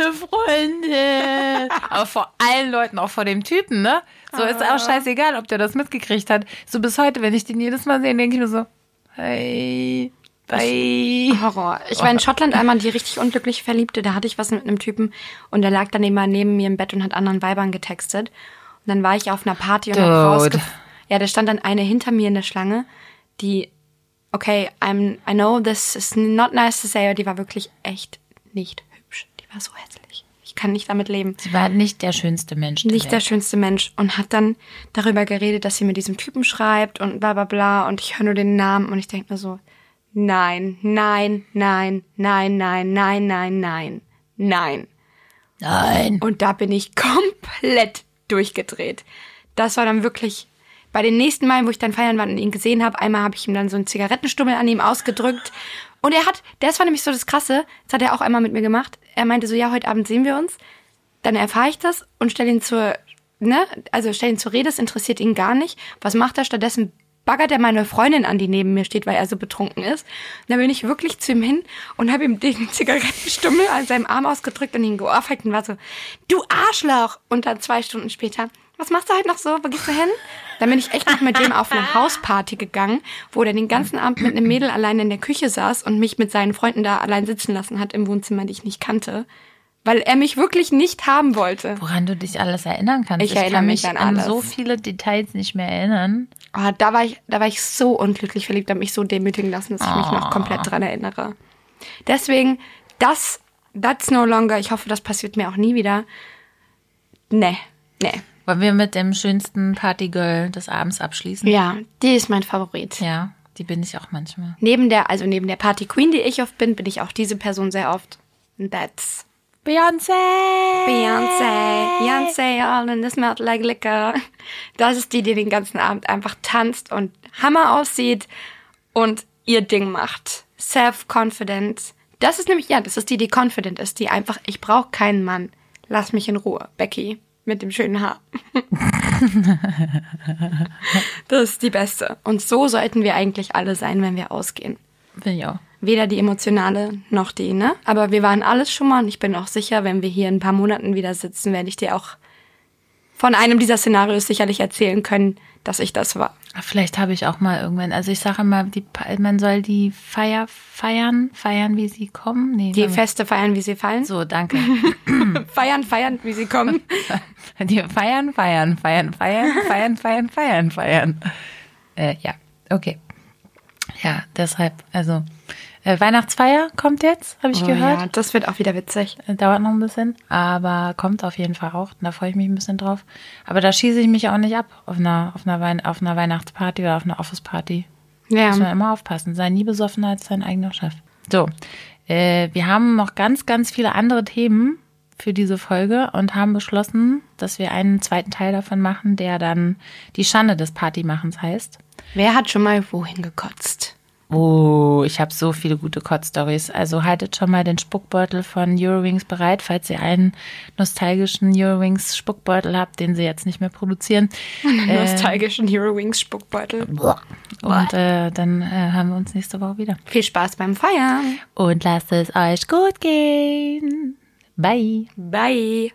eine Freundin. Aber vor allen Leuten, auch vor dem Typen, ne? So ist auch scheißegal, ob der das mitgekriegt hat. So bis heute, wenn ich den jedes Mal sehe, denke ich mir so, hey, bye. Horror. Ich war in Schottland einmal die richtig unglücklich Verliebte. Da hatte ich was mit einem Typen und der lag dann immer neben mir im Bett und hat anderen Weibern getextet. Und dann war ich auf einer Party und hab rausge... Ja, da stand dann eine hinter mir in der Schlange, die, okay, I'm, I know this is not nice to say, aber die war wirklich echt nicht. Die war so hässlich. Ich kann nicht damit leben. Sie war nicht der schönste Mensch. der Nicht der Welt. schönste Mensch und hat dann darüber geredet, dass sie mit diesem Typen schreibt und bla bla bla und ich höre nur den Namen und ich denke mir so, nein, nein, nein, nein, nein, nein, nein, nein, nein. Nein. Und da bin ich komplett durchgedreht. Das war dann wirklich bei den nächsten Malen, wo ich dann feiern war und ihn gesehen habe, einmal habe ich ihm dann so einen Zigarettenstummel an ihm ausgedrückt. Und er hat, das war nämlich so das Krasse, das hat er auch einmal mit mir gemacht. Er meinte so, ja, heute Abend sehen wir uns. Dann erfahre ich das und stelle ihn zur, ne, also stelle ihn zur Rede, es interessiert ihn gar nicht. Was macht er stattdessen? baggert er meine Freundin an, die neben mir steht, weil er so betrunken ist. Und dann bin ich wirklich zu ihm hin und habe ihm den Zigarettenstummel an seinem Arm ausgedrückt und ihn geohrfeigt und war so, du Arschloch! Und dann zwei Stunden später, was machst du halt noch so? Wo gehst du hin? Dann bin ich echt noch mit dem auf eine Hausparty gegangen, wo der den ganzen Abend mit einem Mädel allein in der Küche saß und mich mit seinen Freunden da allein sitzen lassen hat im Wohnzimmer, die ich nicht kannte weil er mich wirklich nicht haben wollte. Woran du dich alles erinnern kannst. Ich erinnere kann mich mich an an so viele Details nicht mehr erinnern. Oh, da war ich, da war ich so unglücklich verliebt, habe mich so demütigen lassen, dass ich mich noch komplett dran erinnere. Deswegen, das, that's no longer, ich hoffe, das passiert mir auch nie wieder. Nee, nee. Wollen wir mit dem schönsten Partygirl des Abends abschließen? Ja, die ist mein Favorit. Ja, die bin ich auch manchmal. Neben der, also neben der Party Queen, die ich oft bin, bin ich auch diese Person sehr oft. And that's Beyoncé! Beyoncé, Beyoncé, all in the smell like liquor. Das ist die, die den ganzen Abend einfach tanzt und Hammer aussieht und ihr Ding macht. Self-confident. Das ist nämlich, ja, das ist die, die confident ist, die einfach, ich brauche keinen Mann. Lass mich in Ruhe. Becky mit dem schönen Haar. das ist die beste. Und so sollten wir eigentlich alle sein, wenn wir ausgehen. Bin ich auch. Weder die emotionale noch die, ne? Aber wir waren alles schon mal und ich bin auch sicher, wenn wir hier in ein paar Monaten wieder sitzen, werde ich dir auch von einem dieser Szenarios sicherlich erzählen können, dass ich das war. Vielleicht habe ich auch mal irgendwann, also ich sage immer, die, man soll die Feier feiern, feiern, wie sie kommen. Nee, Die. Feste feiern, wie sie fallen. So, danke. Feiern, feiern, wie sie kommen. Die feiern, feiern, feiern, feiern, feiern, feiern, feiern, feiern. Äh, ja, okay. Ja, deshalb, also Weihnachtsfeier kommt jetzt, habe ich Oh gehört. ja, das wird auch wieder witzig. Äh, Dauert noch ein bisschen, aber kommt auf jeden Fall auch. Da freue ich mich ein bisschen drauf. Aber da schieße ich mich auch nicht ab auf einer, auf einer, Wein auf einer Weihnachtsparty oder auf einer Office-Party. Ja. Muss man immer aufpassen. Sei nie besoffener als dein eigener Chef. So, äh, wir haben noch ganz, ganz viele andere Themen für diese Folge und haben beschlossen, dass wir einen zweiten Teil davon machen, der dann die Schande des Partymachens heißt. Wer hat schon mal wohin gekotzt? Oh, ich habe so viele gute Kotz-Stories. Also haltet schon mal den Spuckbeutel von Eurowings bereit, falls ihr einen nostalgischen Eurowings Spuckbeutel habt, den sie jetzt nicht mehr produzieren. Äh, Nostalgischen Hero Wings Spuckbeutel. und äh, dann äh, hören wir uns nächste Woche wieder. Viel Spaß beim Feiern. Und lasst es euch gut gehen. Bye. Bye.